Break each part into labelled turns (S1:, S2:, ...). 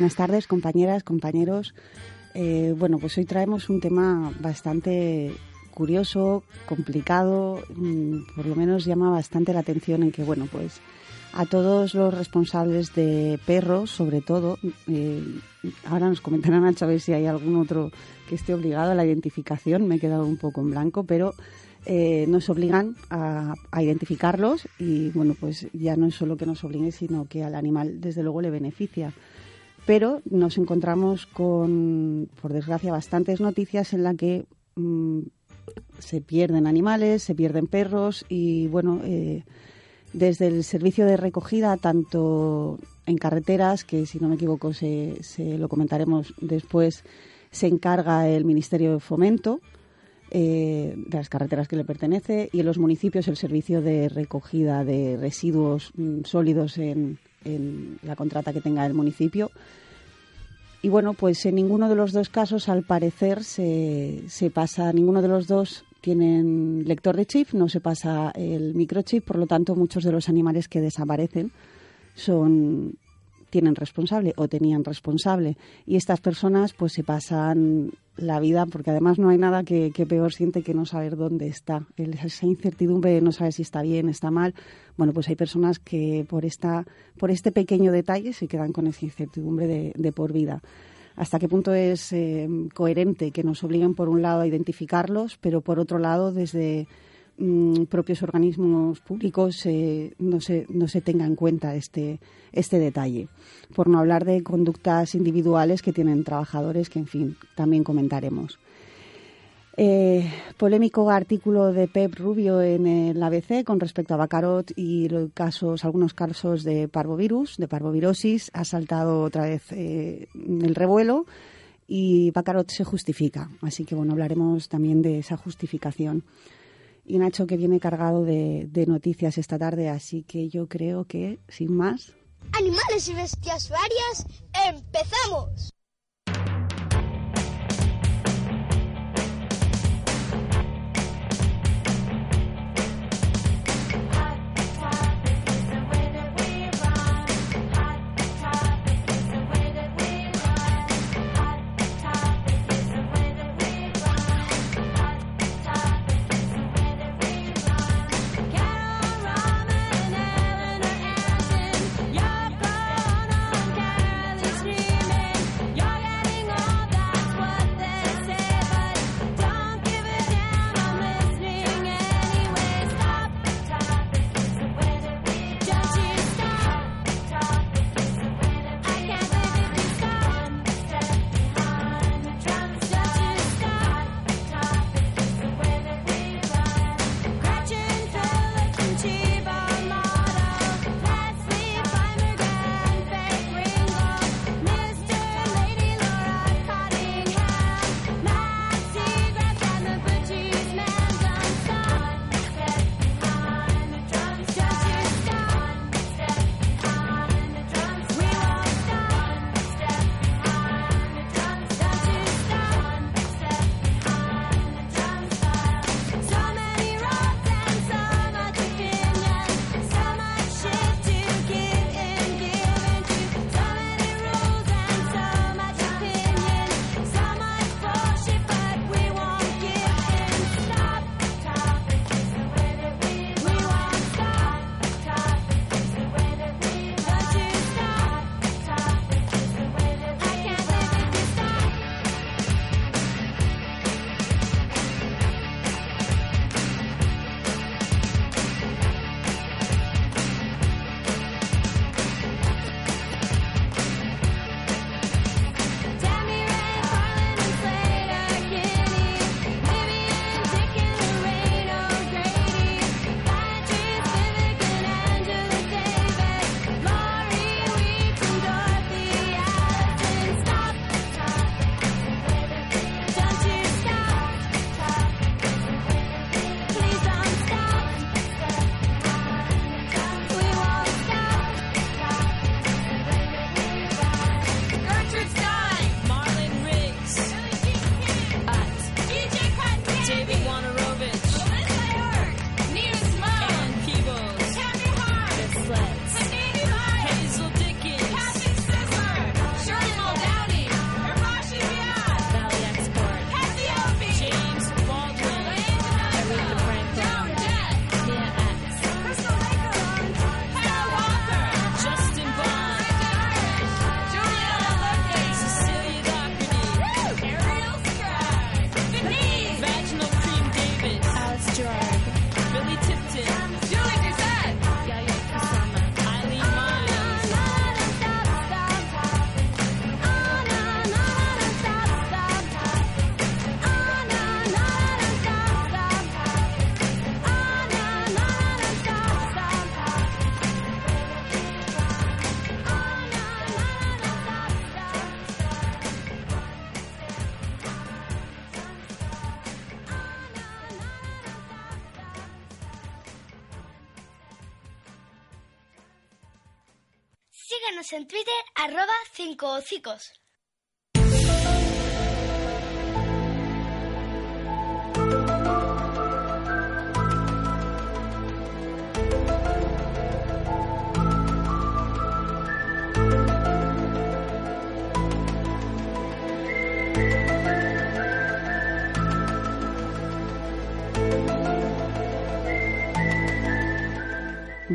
S1: Buenas tardes, compañeras, compañeros. Eh, bueno, pues hoy traemos un tema bastante curioso, complicado, mm, por lo menos llama bastante la atención en que, bueno, pues a todos los responsables de perros, sobre todo, eh, ahora nos comentarán a ver si hay algún otro que esté obligado a la identificación, me he quedado un poco en blanco, pero eh, nos obligan a, a, identificarlos y, bueno, pues ya no es solo que nos obligue, sino que al animal, desde luego, le beneficia pero nos encontramos con, por desgracia, bastantes noticias en las que mm, se pierden animales, se pierden perros y, bueno, eh, desde el servicio de recogida, tanto en carreteras, que si no me equivoco se, se lo comentaremos después, se encarga el Ministerio de Fomento, eh, de las carreteras que le pertenece y en los municipios el servicio de recogida de residuos mm, sólidos en, en la contrata que tenga el municipio. Y bueno, pues en ninguno de los dos casos, al parecer, se, se pasa, ninguno de los dos tienen lector de chip, no se pasa el microchip, por lo tanto, muchos de los animales que desaparecen son tienen responsable o tenían responsable. Y estas personas pues se pasan la vida porque además no hay nada que, peor siente que no saber dónde está. Esa incertidumbre de no saber si está bien está mal. Bueno pues hay personas que por esta por este pequeño detalle se quedan con esa incertidumbre de, de por vida. Hasta qué punto es eh, coherente que nos obliguen por un lado a identificarlos pero por otro lado desde Mm, propios organismos públicos eh, no, se, no se tenga en cuenta este, este detalle. Por no hablar de conductas individuales que tienen trabajadores, que en fin, también comentaremos. Eh, polémico artículo de Pep Rubio en el ABC con respecto a Bacarot y los casos, algunos casos de parvovirus, de parvovirosis. Ha saltado otra vez eh, el revuelo y Bacarot se justifica. Así que bueno, hablaremos también de esa justificación y Nacho que viene cargado de, noticias esta tarde, así que yo creo que, sin más...
S2: Animales y bestias varias, empezamos. 5 hocicos.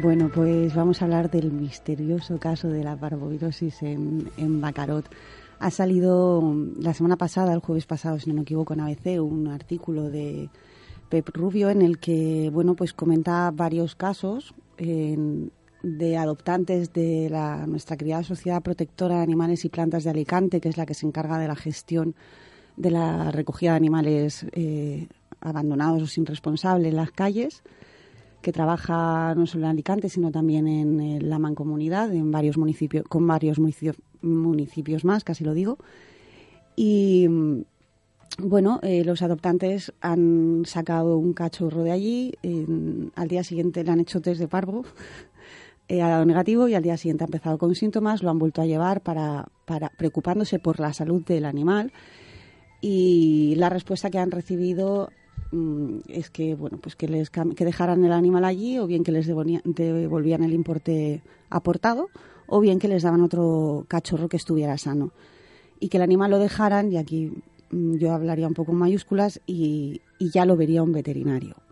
S1: Bueno, pues vamos a hablar del misterioso caso de la parvovirosis en, en Bacarot. Ha salido la semana pasada, el jueves pasado, si no me equivoco, en ABC, un artículo de Pep Rubio en el que, bueno, pues comenta varios casos de adoptantes de la, nuestra querida Sociedad Protectora de Animales y Plantas de Alicante, que es la que se encarga de la gestión de la recogida de animales eh, abandonados o sin responsable en las calles que trabaja no solo en Alicante, sino también en, la mancomunidad, en varios municipios, con varios municipios, más, casi lo digo. Y bueno, eh, los adoptantes han sacado un cachorro de allí, al día siguiente le han hecho test de parvo, eh, ha dado negativo y al día siguiente ha empezado con síntomas, lo han vuelto a llevar para, para preocupándose por la salud del animal y la respuesta que han recibido Mm, es que bueno pues que les que dejaran el animal allí o bien que les devolvían el importe aportado o bien que les daban otro cachorro que estuviera sano. Y que el animal lo dejaran y aquí mm, yo hablaría un poco en mayúsculas y ya lo vería un veterinario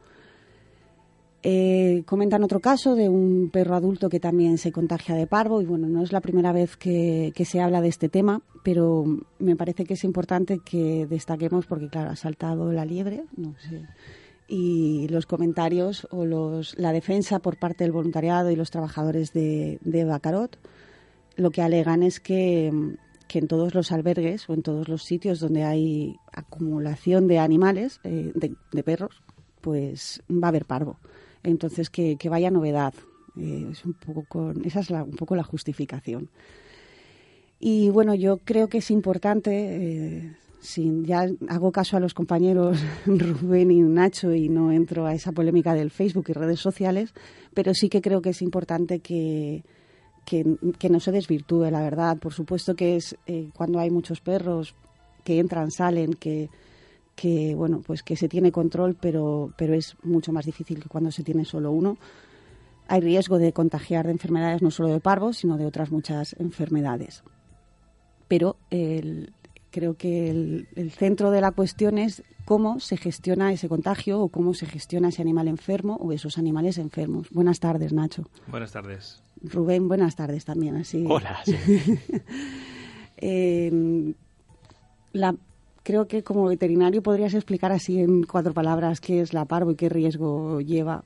S1: eh, comentan otro caso de un perro adulto que también se contagia de parvo y bueno, no es la primera vez que, se habla de este tema, pero me parece que es importante que destaquemos porque claro, ha saltado la liebre, no sé, y los comentarios o los, la defensa por parte del voluntariado y los trabajadores de, de Bacarot lo que alegan es que, en todos los albergues o en todos los sitios donde hay acumulación de animales, eh, de perros, pues va a haber parvo. Entonces, que, vaya novedad. Eh, es un poco esa es un poco la justificación. Y bueno, yo creo que es importante, eh, ya hago caso a los compañeros Rubén y Nacho y no entro a esa polémica del Facebook y redes sociales, pero sí que creo que es importante que, que, no se desvirtúe, la verdad. Por supuesto que es eh, cuando hay muchos perros que entran, salen, que que bueno pues que se tiene control pero pero es mucho más difícil que cuando se tiene solo uno hay riesgo de contagiar de enfermedades no solo de parvo sino de otras muchas enfermedades pero creo que el, centro de la cuestión es cómo se gestiona ese contagio o cómo se gestiona ese animal enfermo o esos animales enfermos. Buenas tardes, Nacho.
S3: Buenas tardes.
S1: Rubén, buenas tardes también. Así.
S3: Hola.
S1: Eh, la creo que como veterinario podrías explicar así en cuatro palabras qué es la parvo y qué riesgo lleva.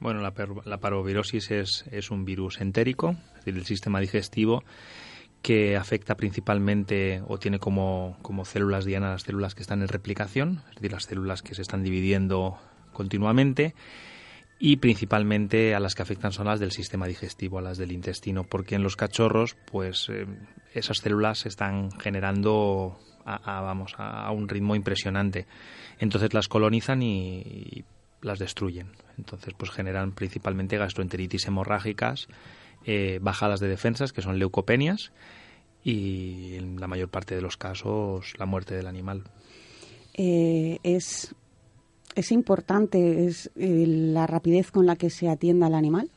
S3: Bueno, la, parvovirosis es, es, un virus entérico, es decir, el sistema digestivo que afecta principalmente o tiene como, como células diana las células que están en replicación, es decir, las células que se están dividiendo continuamente y principalmente a las que afectan son las del sistema digestivo, a las del intestino, porque en los cachorros, pues eh, esas células están generando a, vamos, a, un ritmo impresionante. Entonces las colonizan y, las destruyen. Entonces pues generan principalmente gastroenteritis hemorrágicas, eh, bajadas de defensas, que son leucopenias, y en la mayor parte de los casos la muerte del animal.
S1: Eh, es, es importante es, eh, la rapidez con la que se atienda al animal.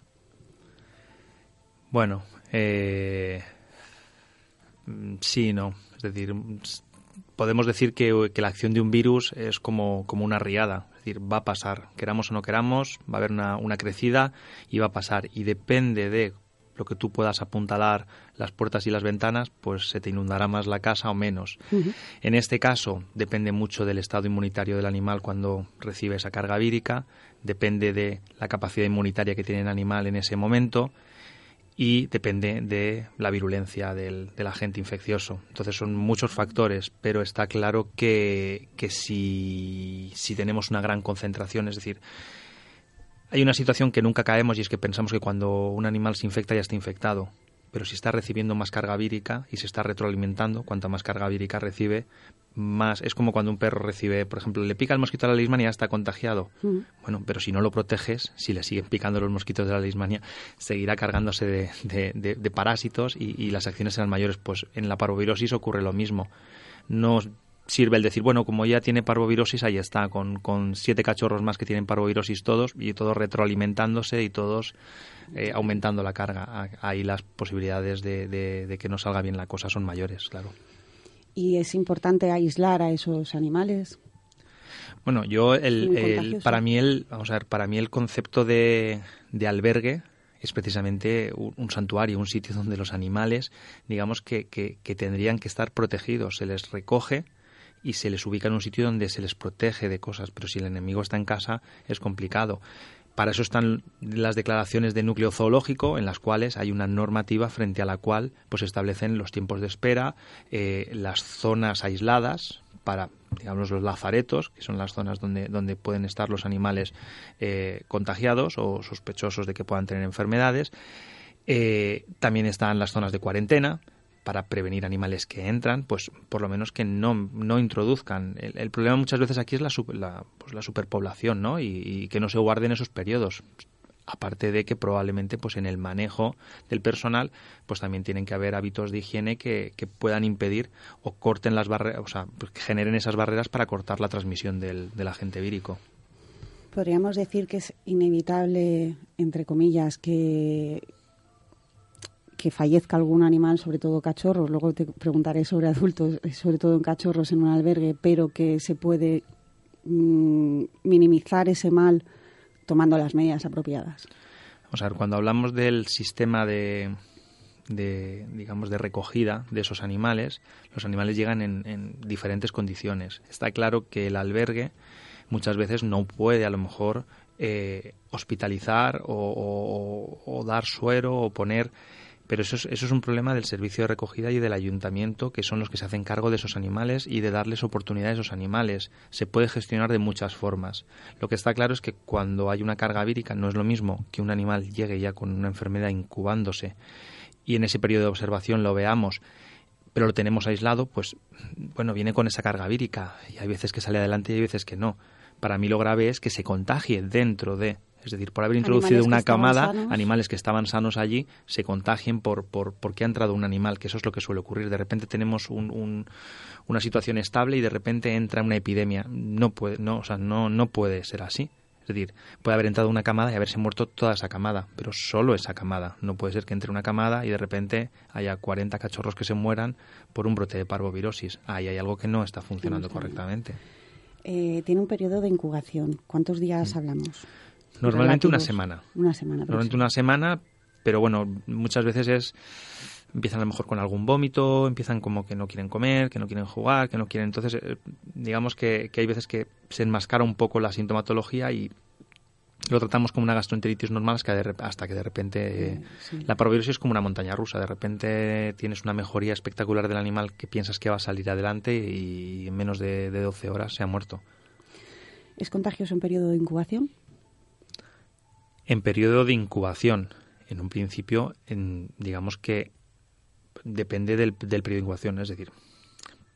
S3: Bueno, sí, no. Es decir, podemos decir que, la acción de un virus es como, como, una riada, es decir, va a pasar, queramos o no queramos, va a haber una, una crecida y va a pasar. Y depende de lo que tú puedas apuntalar las puertas y las ventanas, pues se te inundará más la casa o menos. En este caso, depende mucho del estado inmunitario del animal cuando recibe esa carga vírica, depende de la capacidad inmunitaria que tiene el animal en ese momento y depende de la virulencia del, agente infeccioso. Entonces son muchos factores, pero está claro que, que si, si tenemos una gran concentración, es decir, hay una situación que nunca caemos y es que pensamos que cuando un animal se infecta ya está infectado pero si está recibiendo más carga vírica y se está retroalimentando, cuanta más carga vírica recibe, más es como cuando un perro recibe, por ejemplo, le pica el mosquito de la leishmania y ya está contagiado.
S1: Mm.
S3: Bueno, pero si no lo proteges, si le siguen picando los mosquitos de la leishmania, seguirá cargándose de, de- de- de parásitos y, y las acciones serán mayores. Pues en la parvovirosis ocurre lo mismo. No sirve el decir, bueno, como ya tiene parvovirosis, ahí está, con, con siete cachorros más que tienen parvovirosis todos y todos retroalimentándose y todos eh, aumentando la carga. Ah, Ahí las posibilidades de, de- de que no salga bien la cosa son mayores, claro.
S1: Y es importante aislar a esos animales.
S3: Bueno, yo el, para mí el vamos a ver, para mí el concepto de, de albergue es precisamente un, un santuario, un sitio donde los animales, digamos que, que, que tendrían que estar protegidos. Se les recoge y se les ubica en un sitio donde se les protege de cosas, pero si el enemigo está en casa es complicado. Para eso están las declaraciones de núcleo zoológico, en las cuales hay una normativa frente a la cual pues establecen los tiempos de espera, eh, las zonas aisladas para, digamos, los lazaretos, que son las zonas donde, donde pueden estar los animales eh, contagiados o sospechosos de que puedan tener enfermedades. Eh, también están las zonas de cuarentena para prevenir animales que entran, pues por lo menos que no, no introduzcan. El, problema muchas veces aquí es la, la, pues, la superpoblación, ¿no? Y, que no se guarden esos periodos. Aparte de que probablemente pues en el manejo del personal pues también tienen que haber hábitos de higiene que, puedan impedir o corten las barreras, o sea, pues, generen esas barreras para cortar la transmisión del, del agente vírico.
S1: Podríamos decir que es inevitable, entre comillas, que que fallezca algún animal, sobre todo cachorros. Luego te preguntaré sobre adultos, eh, sobre todo en cachorros en un albergue, pero que se puede mm, minimizar ese mal tomando las medidas apropiadas.
S3: Vamos a ver, cuando hablamos del sistema de, de, digamos, de recogida de esos animales, los animales llegan en, en diferentes condiciones. Está claro que el albergue muchas veces no puede, a lo mejor, eh, hospitalizar o dar suero o poner pero eso es, un problema del servicio de recogida y del ayuntamiento, que son los que se hacen cargo de esos animales y de darles oportunidad a esos animales. Se puede gestionar de muchas formas. Lo que está claro es que cuando hay una carga vírica no es lo mismo que un animal llegue ya con una enfermedad incubándose y en ese periodo de observación lo veamos pero lo tenemos aislado, pues bueno, viene con esa carga vírica y hay veces que sale adelante y hay veces que no. Para mí lo grave es que se contagie dentro de, es decir, por haber introducido una camada,
S1: sanos.
S3: animales que estaban sanos allí se contagien por, por porque ha entrado un animal, que eso es lo que suele ocurrir. De repente tenemos un, un- una situación estable y de repente entra una epidemia. No puede, no, o sea, no, no puede ser así. Es decir, puede haber entrado una camada y haberse muerto toda esa camada, pero solo esa camada. No puede ser que entre una camada y de repente haya 40 cachorros que se mueran por un brote de parvovirosis. Ahí hay algo que no está funcionando correctamente.
S1: Eh, tiene un periodo de incubación. ¿Cuántos días hablamos?
S3: Normalmente una semana.
S1: Una semana.
S3: Normalmente una semana, pero bueno, muchas veces es empiezan a lo mejor con algún vómito, empiezan como que no quieren comer, que no quieren jugar, que no quieren. Entonces, eh, digamos que, que hay veces que se enmascara un poco la sintomatología y lo tratamos como una gastroenteritis normal hasta que de, repente eh,
S1: Sí.
S3: la parvovirosis es como una montaña rusa. De repente tienes una mejoría espectacular del animal que piensas que va a salir adelante y en menos de, de 12 horas se ha muerto.
S1: ¿Es contagioso en periodo de incubación?
S3: En periodo de incubación, en un principio, en, digamos que depende del, del periodo de incubación, es decir,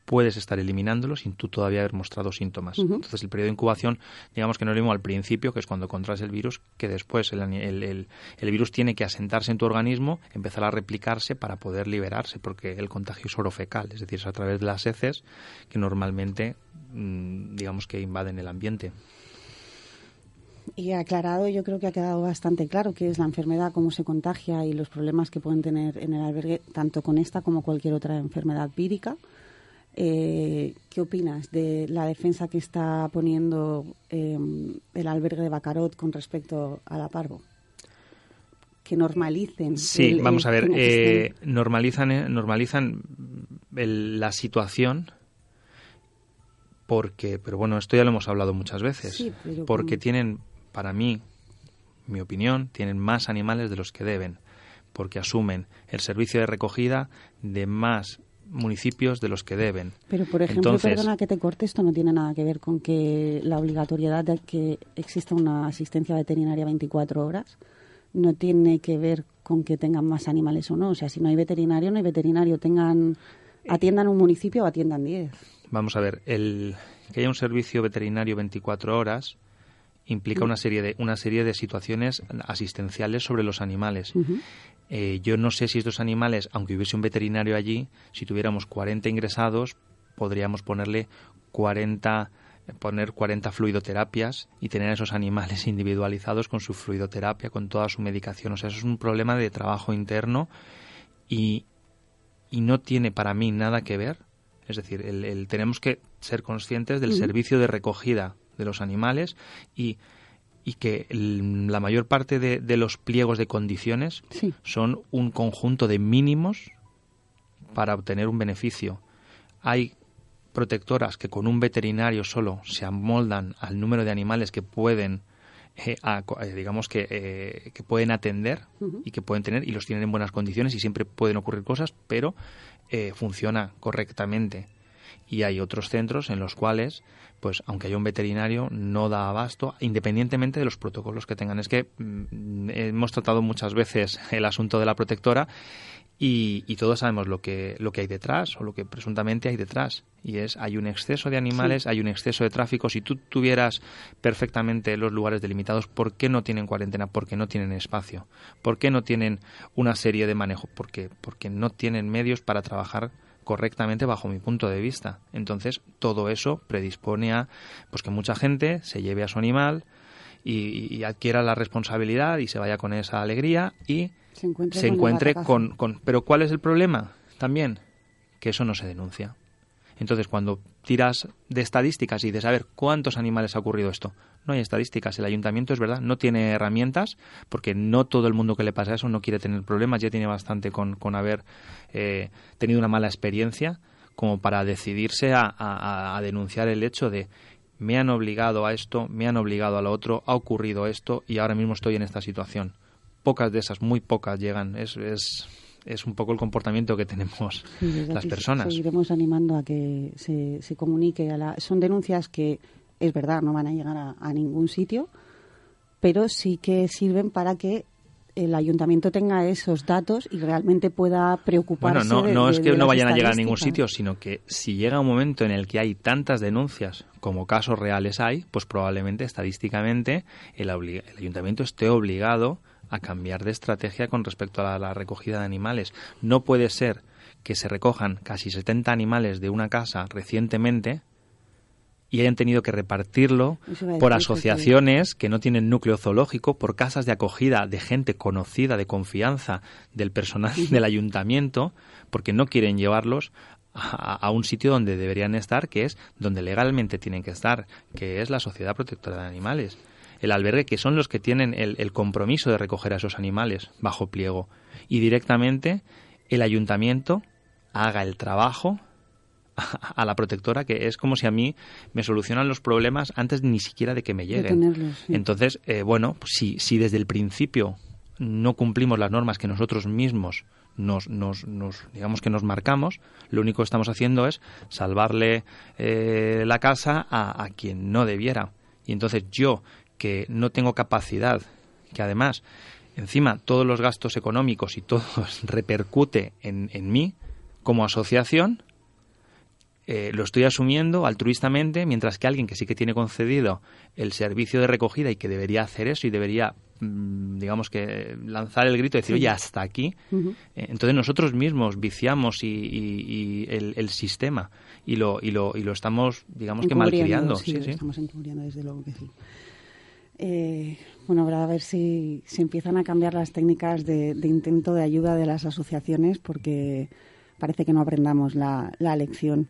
S3: puedes estar eliminándolo sin tú todavía haber mostrado síntomas. Entonces, el periodo de incubación, digamos que no es lo mismo al principio, que es cuando contraes el virus, que después el, el- el- el virus tiene que asentarse en tu organismo, empezar a replicarse para poder liberarse, porque el contagio es orofecal, es decir, es a través de las heces que normalmente, mm, digamos que invaden el ambiente.
S1: Y aclarado, yo creo que ha quedado bastante claro qué es la enfermedad, cómo se contagia y los problemas que pueden tener en el albergue, tanto con esta como cualquier otra enfermedad vírica. Eh, ¿Qué opinas de la defensa que está poniendo eh, el albergue de Bacarot con respecto a la parvo? Que normalicen.
S3: Sí,
S1: el- el-
S3: vamos a ver, eh, normalizan, eh, normalizan el- la situación porque, pero bueno, esto ya lo hemos hablado muchas veces,
S1: Sí,
S3: porque
S1: como-
S3: tienen, para mí, mi opinión, tienen más animales de los que deben, porque asumen el servicio de recogida de más municipios de los que deben.
S1: Pero, por ejemplo,
S3: Entonces-
S1: perdona que te corte, esto no tiene nada que ver con que la obligatoriedad de que exista una asistencia veterinaria 24 horas no tiene que ver con que tengan más animales o no. O sea, si no hay veterinario, no hay veterinario. Tengan, atiendan un municipio o atiendan 10.
S3: Vamos a ver, el que haya un servicio veterinario 24 horas implica una serie de una serie de situaciones asistenciales sobre los animales. Eh, yo no sé si estos animales, aunque hubiese un veterinario allí, si tuviéramos 40 ingresados, podríamos ponerle 40 poner 40 fluidoterapias y tener a esos animales individualizados con su fluidoterapia, con toda su medicación. O sea, eso es un problema de trabajo interno y, y no tiene para mí nada que ver. Es decir, el, tenemos que ser conscientes del servicio de recogida de los animales y, y que la mayor parte de, de, los pliegos de condiciones son un conjunto de mínimos para obtener un beneficio. Hay protectoras que con un veterinario solo se amoldan al número de animales que pueden eh, eh, digamos que, eh, que, pueden atender y que pueden tener y los tienen en buenas condiciones y siempre pueden ocurrir cosas pero funciona correctamente y hay otros centros en los cuales pues aunque haya un veterinario no da abasto independientemente de los protocolos que tengan es que mm, hemos tratado muchas veces el asunto de la protectora y, todos sabemos lo que, lo que hay detrás o lo que presuntamente hay detrás. Y es, hay un exceso de animales, hay un exceso de tráfico. Si tú tuvieras perfectamente los lugares delimitados, ¿por qué no tienen cuarentena? Porque no tienen espacio. ¿Por qué no tienen una serie de manejo? Porque, porque no tienen medios para trabajar correctamente bajo mi punto de vista. Entonces, todo eso predispone a pues que mucha gente se lleve a su animal y adquiera la responsabilidad y se vaya con esa alegría y se encuentre, con, con, Pero ¿cuál es el problema? También que eso no se denuncia. Entonces, cuando tiras de estadísticas y de saber cuántos animales ha ocurrido esto, no hay estadísticas. El ayuntamiento, es verdad, no tiene herramientas, porque no todo el mundo que le pasa eso no quiere tener problemas, ya tiene bastante con, con haber eh, tenido una mala experiencia como para decidirse a, a denunciar el hecho de me han obligado a esto, me han obligado a lo otro, ha ocurrido esto y ahora mismo estoy en esta situación pocas de esas, muy pocas llegan. Es, es, es un poco el comportamiento que tenemos las personas.
S1: Seguiremos animando a que se, se comunique. A la, son denuncias que, es verdad, no van a llegar a, ningún sitio, pero sí que sirven para que el ayuntamiento tenga esos datos y realmente pueda preocuparse.
S3: Bueno, no, no es que no vayan a llegar a ningún sitio, sino que si llega un momento en el que hay tantas denuncias como casos reales hay, pues probablemente estadísticamente el, el ayuntamiento esté obligado a cambiar de estrategia con respecto a la, recogida de animales. No puede ser que se recojan casi 70 animales de una casa recientemente y hayan tenido que repartirlo por asociaciones que no tienen núcleo zoológico, por casas de acogida de gente conocida, de confianza del personal del ayuntamiento, porque no quieren llevarlos a, un sitio donde deberían estar, que es donde legalmente tienen que estar, que es la Sociedad Protectora de Animales el albergue, que son los que tienen el, compromiso de recoger a esos animales bajo pliego. Y directamente el ayuntamiento haga el trabajo a la protectora, que es como si a mí me solucionan los problemas antes ni siquiera de que me lleguen. Entonces, eh, bueno, pues si, si desde el principio no cumplimos las normas que nosotros mismos nos, nos, digamos que nos marcamos, lo único que estamos haciendo es salvarle eh, la casa a, a, quien no debiera. Y entonces yo, que no tengo capacidad, que además, encima, todos los gastos económicos y todo repercute en, en mí como asociación, eh, lo estoy asumiendo altruistamente, mientras que alguien que sí que tiene concedido el servicio de recogida y que debería hacer eso y debería, mm, digamos que, lanzar el grito y decir, oye, hasta aquí. Eh, entonces nosotros mismos viciamos y, el, sistema y lo, y, lo, y lo estamos, digamos que malcriando.
S1: Sí, estamos encubriendo, desde luego que sí. Eh, bueno, habrá a ver si, si, empiezan a cambiar las técnicas de, intento de ayuda de las asociaciones porque parece que no aprendamos la, lección.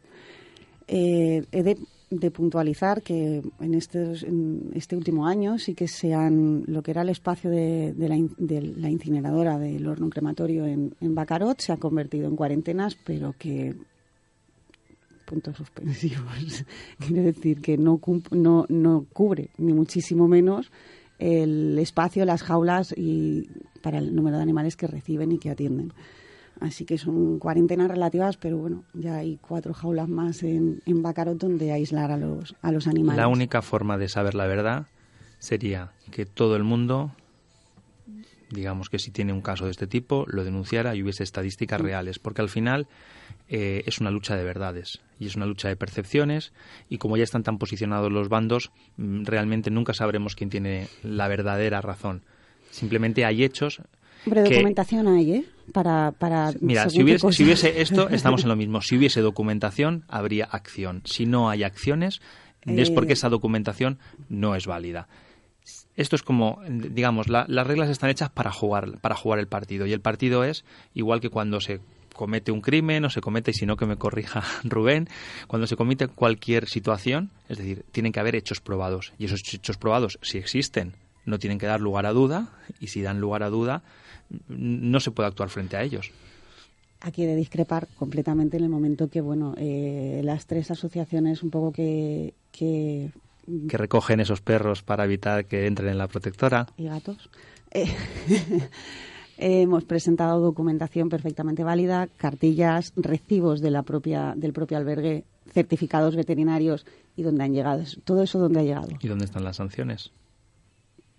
S1: Eh, he de, puntualizar que en en este último año sí que se han, lo que era el espacio de, la, de la, incineradora del horno crematorio en Bacarot se ha convertido en cuarentenas, pero que puntos suspensivos. Quiere decir que no, no, no cubre, ni muchísimo menos, el espacio, las jaulas y para el número de animales que reciben y que atienden. Así que son cuarentenas relativas, pero bueno, ya hay cuatro jaulas más en, en Bacarot donde aislar a los, a los animales.
S3: La única forma de saber la verdad sería que todo el mundo digamos que si tiene un caso de este tipo, lo denunciara y hubiese estadísticas reales, porque al final eh, es una lucha de verdades y es una lucha de percepciones y como ya están tan posicionados los bandos, mm, realmente nunca sabremos quién tiene la verdadera razón. Simplemente hay hechos.
S1: Hombre, documentación hay, ¿eh? Para, para
S3: Mira, si hubiese, si hubiese, esto, estamos en lo mismo. Si hubiese documentación, habría acción. Si no hay acciones, es porque
S1: Eh.
S3: esa documentación no es válida. Esto es como, digamos, la- las reglas están hechas para jugar, para jugar el partido. Y el partido es igual que cuando se comete un crimen o se comete, y si no que me corrija Rubén, cuando se comete cualquier situación, es decir, tienen que haber hechos probados. Y esos hechos probados, si existen, no tienen que dar lugar a duda. Y si dan lugar a duda, no se puede actuar frente a ellos.
S1: Aquí de discrepar completamente en el momento que, bueno, eh, las tres asociaciones un poco que Que
S3: recogen esos perros para evitar que entren en la protectora.
S1: y gatos. Eh, hemos presentado documentación perfectamente válida, cartillas, recibos de la propia, del propio albergue, certificados veterinarios y dónde han llegado. Todo eso dónde ha llegado.
S3: ¿Y dónde están las sanciones?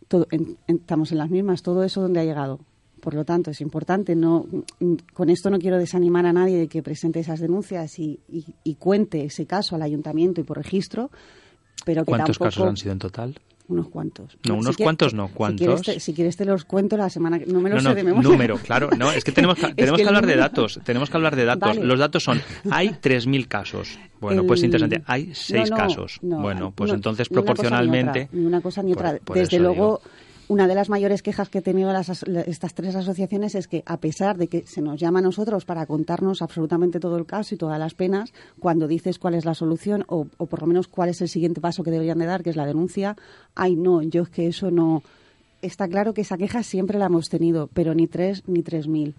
S1: Todo, en- en- estamos en las mismas, todo eso dónde ha llegado. Por lo tanto, es importante. No, con esto no quiero desanimar a nadie de que presente esas denuncias y, y- y cuente ese caso al ayuntamiento y por registro, pero que
S3: ¿Cuántos
S1: tampoco-
S3: casos han sido en total?
S1: Unos cuantos.
S3: No, unos cuantos no,
S1: Si
S3: ¿cuántos?
S1: quieres, te, si quieres te los cuento la semana que... No me los
S3: no,
S1: sé de memoria.
S3: número, claro. No, es que tenemos que, tenemos
S1: que
S3: hablar de datos. Tenemos que hablar de datos.
S1: Vale.
S3: Los datos son, hay 3.000 casos. Bueno, pues
S1: El-
S3: interesante. Hay 6
S1: No, no,
S3: casos.
S1: no,
S3: bueno, pues entonces proporcionalmente...
S1: Ni una cosa ni otra.
S3: Por- por
S1: Desde luego,
S3: digo.
S1: Una de las mayores quejas que he tenido las as- la- estas tres asociaciones es que, a pesar de que se nos llama a nosotros para contarnos absolutamente todo el caso y todas las penas, cuando dices cuál es la solución o, o por lo menos cuál es el siguiente paso que deberían de dar, que es la denuncia, ay, no, yo es que eso no. Está claro que esa queja siempre la hemos tenido, pero ni tres ni tres mil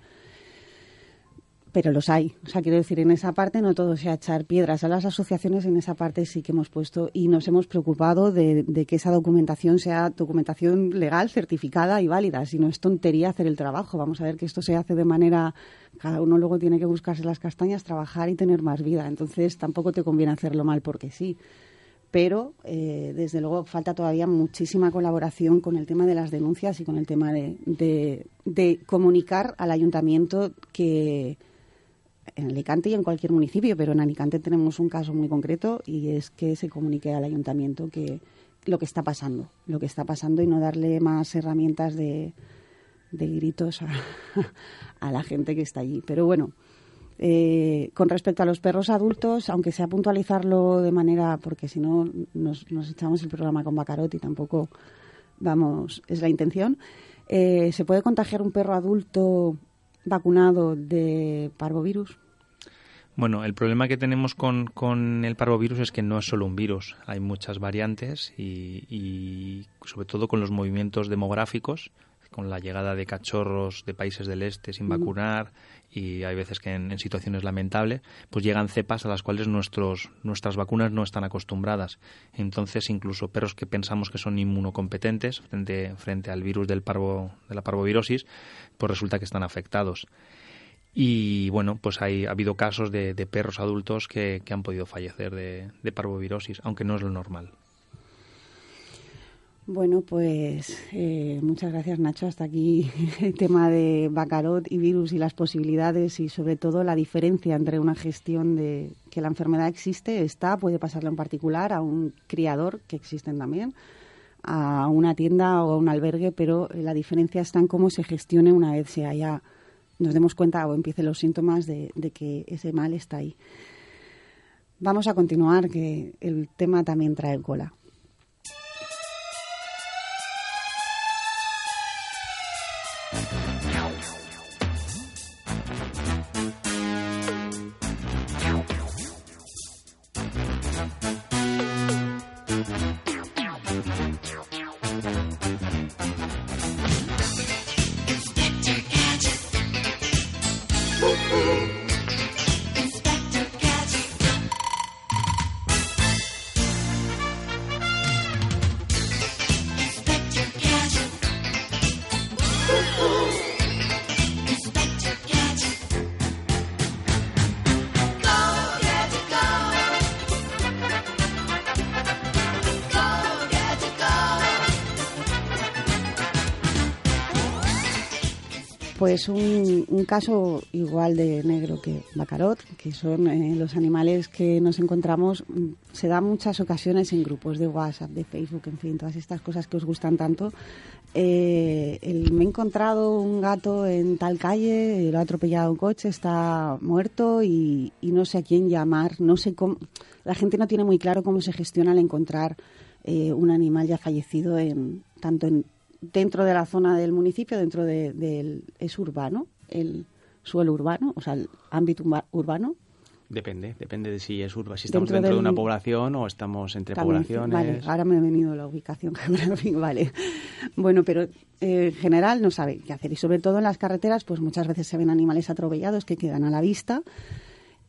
S1: pero los hay. O sea, quiero decir, en esa parte no todo sea echar piedras a las asociaciones, en esa parte sí que hemos puesto y nos hemos preocupado de, que esa documentación sea documentación legal, certificada y válida. Si no es tontería hacer el trabajo. Vamos a ver que esto se hace de manera. Cada uno luego tiene que buscarse las castañas, trabajar y tener más vida. Entonces tampoco te conviene hacerlo mal porque sí. Pero, eh, desde luego, falta todavía muchísima colaboración con el tema de las denuncias y con el tema de, de- de comunicar al ayuntamiento que, en Alicante y en cualquier municipio, pero en Alicante tenemos un caso muy concreto y es que se comunique al ayuntamiento que lo que está pasando, lo que está pasando y no darle más herramientas de, de gritos a, a la gente que está allí. Pero bueno, eh, con respecto a los perros adultos, aunque sea puntualizarlo de manera, porque si no nos, nos echamos el programa con Bacarot y tampoco vamos, es la intención. Eh, ¿Se puede contagiar un perro adulto vacunado de parvovirus?
S3: Bueno, el problema que tenemos con, con el parvovirus es que no es solo un virus, hay muchas variantes y, y sobre todo con los movimientos demográficos, con la llegada de cachorros de países del este sin vacunar y hay veces que en, en situaciones lamentables, pues llegan cepas a las cuales nuestros, nuestras vacunas no están acostumbradas. Entonces, incluso perros que pensamos que son inmunocompetentes frente, frente al virus del parvo, de la parvovirosis, pues resulta que están afectados. Y bueno, pues hay, ha habido casos de, de perros adultos que, que han podido fallecer de, de parvovirosis, aunque no es lo normal.
S1: Bueno, pues eh, muchas gracias Nacho. Hasta aquí el tema de Bacarot y virus y las posibilidades y sobre todo la diferencia entre una gestión de que la enfermedad existe, está, puede pasarle en particular a un criador, que existen también, a una tienda o a un albergue, pero la diferencia está en cómo se gestione una vez se haya, nos demos cuenta o empiecen los síntomas de, de que ese mal está ahí. Vamos a continuar, que el tema también trae cola. Pues un, un, caso igual de negro que Bacarot, que son eh, los animales que nos encontramos, mm, se da muchas ocasiones en grupos de WhatsApp, de Facebook, en fin, todas estas cosas que os gustan tanto. Eh, el, me he encontrado un gato en tal calle, lo ha atropellado un coche, está muerto y, y, no sé a quién llamar, no sé cómo. La gente no tiene muy claro cómo se gestiona el encontrar eh, un animal ya fallecido en tanto en dentro de la zona del municipio, dentro del de, es urbano, el suelo urbano, o sea, el ámbito urbano.
S4: Depende, depende de si es urbano, si estamos dentro, de una población o estamos entre poblaciones.
S1: Vale, ahora me ha venido la ubicación geográfica, vale. Bueno, pero eh, en general no sabe qué hacer y sobre todo en las carreteras, pues muchas veces se ven animales atropellados que quedan a la vista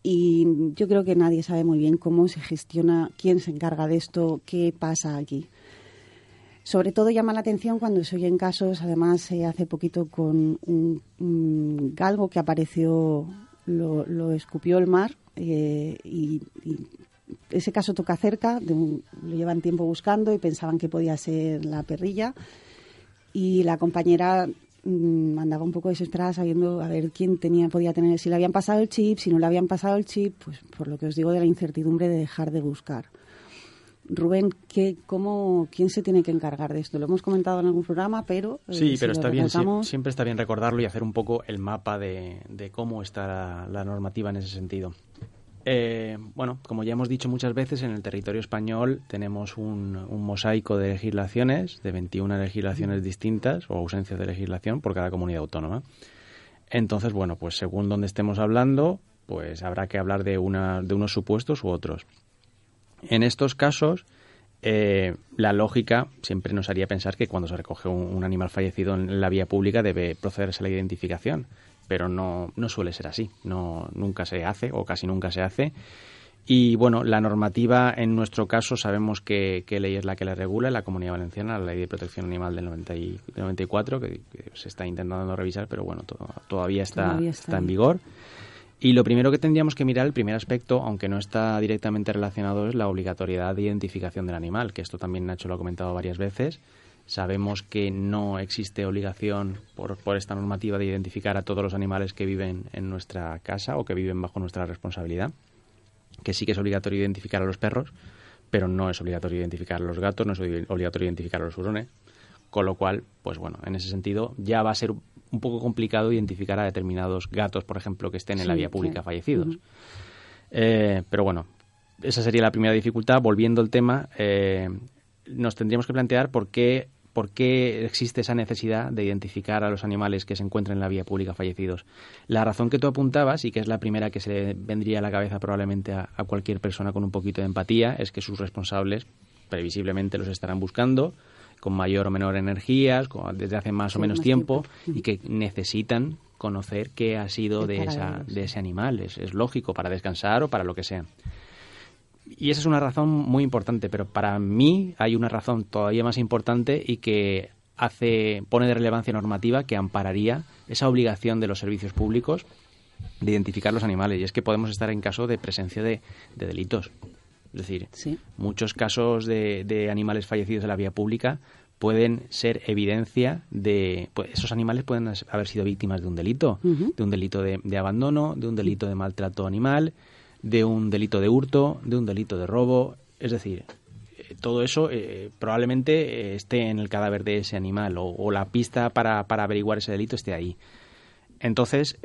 S1: y yo creo que nadie sabe muy bien cómo se gestiona, quién se encarga de esto, qué pasa aquí. Sobre todo llama la atención cuando se oyen casos, además eh, hace poquito con un, galgo que apareció, lo, escupió el mar eh, y, ese caso toca cerca, lo llevan tiempo buscando y pensaban que podía ser la perrilla y la compañera mm, andaba un poco desesperada sabiendo a ver quién tenía podía tener si le habían pasado el chip si no le habían pasado el chip pues por lo que os digo de la incertidumbre de dejar de buscar Rubén, ¿qué, cómo, ¿quién se tiene que encargar de esto? Lo hemos comentado en algún programa, pero...
S4: Eh, sí, pero está bien, siempre está bien recordarlo y hacer un poco el mapa de, cómo está la, normativa en ese sentido. Eh, bueno, como ya hemos dicho muchas veces, en el territorio español tenemos un, mosaico de legislaciones, de 21 legislaciones distintas o ausencias de legislación por cada comunidad autónoma. Entonces, bueno, pues según donde estemos hablando, pues habrá que hablar de, una, de unos supuestos u otros. En estos casos, eh, la lógica siempre nos haría pensar que cuando se recoge un, animal fallecido en la vía pública debe procederse a la identificación, pero no, no suele ser así, no, nunca se hace o casi nunca se hace. Y bueno, la normativa en nuestro caso sabemos que, ley es la que la regula, la Comunidad Valenciana, la Ley de Protección Animal del, 94, que, se está intentando revisar, pero bueno, todavía, está, está en vigor. Y lo primero que tendríamos que mirar, el primer aspecto, aunque no está directamente relacionado, es la obligatoriedad de identificación del animal, que esto también Nacho lo ha comentado varias veces. Sabemos que no existe obligación por, por esta normativa de identificar a todos los animales que viven en nuestra casa o que viven bajo nuestra responsabilidad, que sí que es obligatorio identificar a los perros, pero no es obligatorio identificar a los gatos, no es obligatorio identificar a los hurones. Con lo cual, pues bueno, en ese sentido ya va a ser un poco complicado identificar a determinados gatos, por ejemplo, que estén en la vía pública fallecidos. Eh, pero bueno, esa sería la primera dificultad. Volviendo al tema, eh, nos tendríamos que plantear por qué, por qué existe esa necesidad de identificar a los animales que se encuentran en la vía pública fallecidos. La razón que tú apuntabas, y que es la primera que se vendría a la cabeza probablemente a cualquier persona con un poquito de empatía, es que sus responsables previsiblemente los estarán buscando con mayor o menor energías, desde hace más o menos tiempo, y que necesitan conocer qué ha sido de, esa, de ese animal. Es, es lógico, para descansar o para lo que sea. Y esa es una razón muy importante, pero para mí hay una razón todavía más importante y que hace pone de relevancia normativa que ampararía esa obligación de los servicios públicos de identificar los animales. Y es que podemos estar en caso de presencia de, de delitos. Es decir, muchos casos de, animales fallecidos en la vía pública pueden ser evidencia de pues esos animales pueden haber sido víctimas de un delito, de un delito de, abandono, de un delito de maltrato animal, de un delito de hurto, de un delito de robo, es decir, eh, todo eso eh, probablemente eh, esté en el cadáver de ese animal o, la pista para, para, averiguar ese delito esté ahí. Entonces,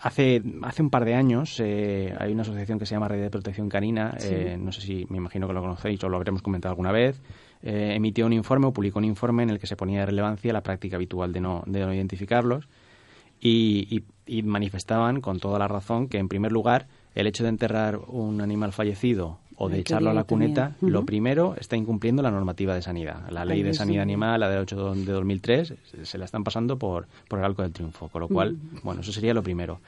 S4: hace, hace un par de años eh, hay una asociación que se llama Red de Protección Canina, eh, no sé si me imagino que lo conocéis o lo habremos comentado alguna vez, eh, emitió un informe o publicó un informe en el que se ponía de relevancia la práctica habitual de no, de no identificarlos y, y, manifestaban con toda la razón que, en primer lugar, el hecho de enterrar un animal fallecido o de echarlo a la cuneta, lo primero está incumpliendo la normativa de sanidad. La ley de sanidad animal, la de 8 de 2003, se la están pasando por, por el arco del triunfo. Con lo cual, bueno, eso sería lo primero.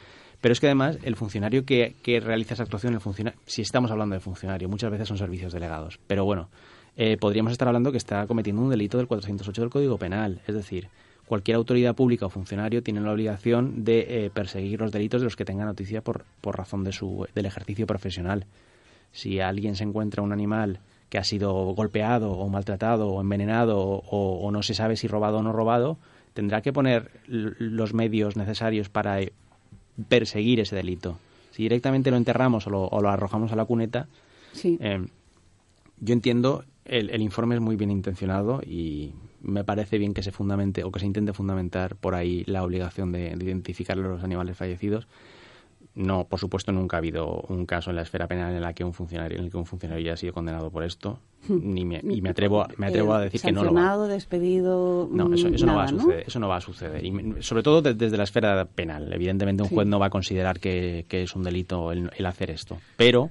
S4: Pero es que además el funcionario que, que realiza esa actuación, el funcionario, si estamos hablando de funcionario, muchas veces son servicios delegados. Pero bueno, eh, podríamos estar hablando que está cometiendo un delito del 408 del Código Penal. Es decir, cualquier autoridad pública o funcionario tiene la obligación de eh, perseguir los delitos de los que tenga noticia por, por razón de su, del ejercicio profesional si alguien se encuentra un animal que ha sido golpeado o maltratado o envenenado o, no se sabe si robado o no robado, tendrá que poner los medios necesarios para eh, perseguir ese delito. Si directamente lo enterramos o lo, arrojamos a la cuneta, eh, yo entiendo el, el, informe es muy bien intencionado y me parece bien que se fundamente o que se intente fundamentar por ahí la obligación de, identificar a los animales fallecidos. No, por supuesto, nunca ha habido un caso en la esfera penal en la que un funcionario, en el que un funcionario haya sido condenado por esto, ni me, y me atrevo, me atrevo a decir que no lo
S1: va. despedido,
S4: no, eso, no va a suceder, eso no va a suceder, y sobre todo desde la esfera penal. Evidentemente, un juez no va a considerar que, es un delito el, el hacer esto, pero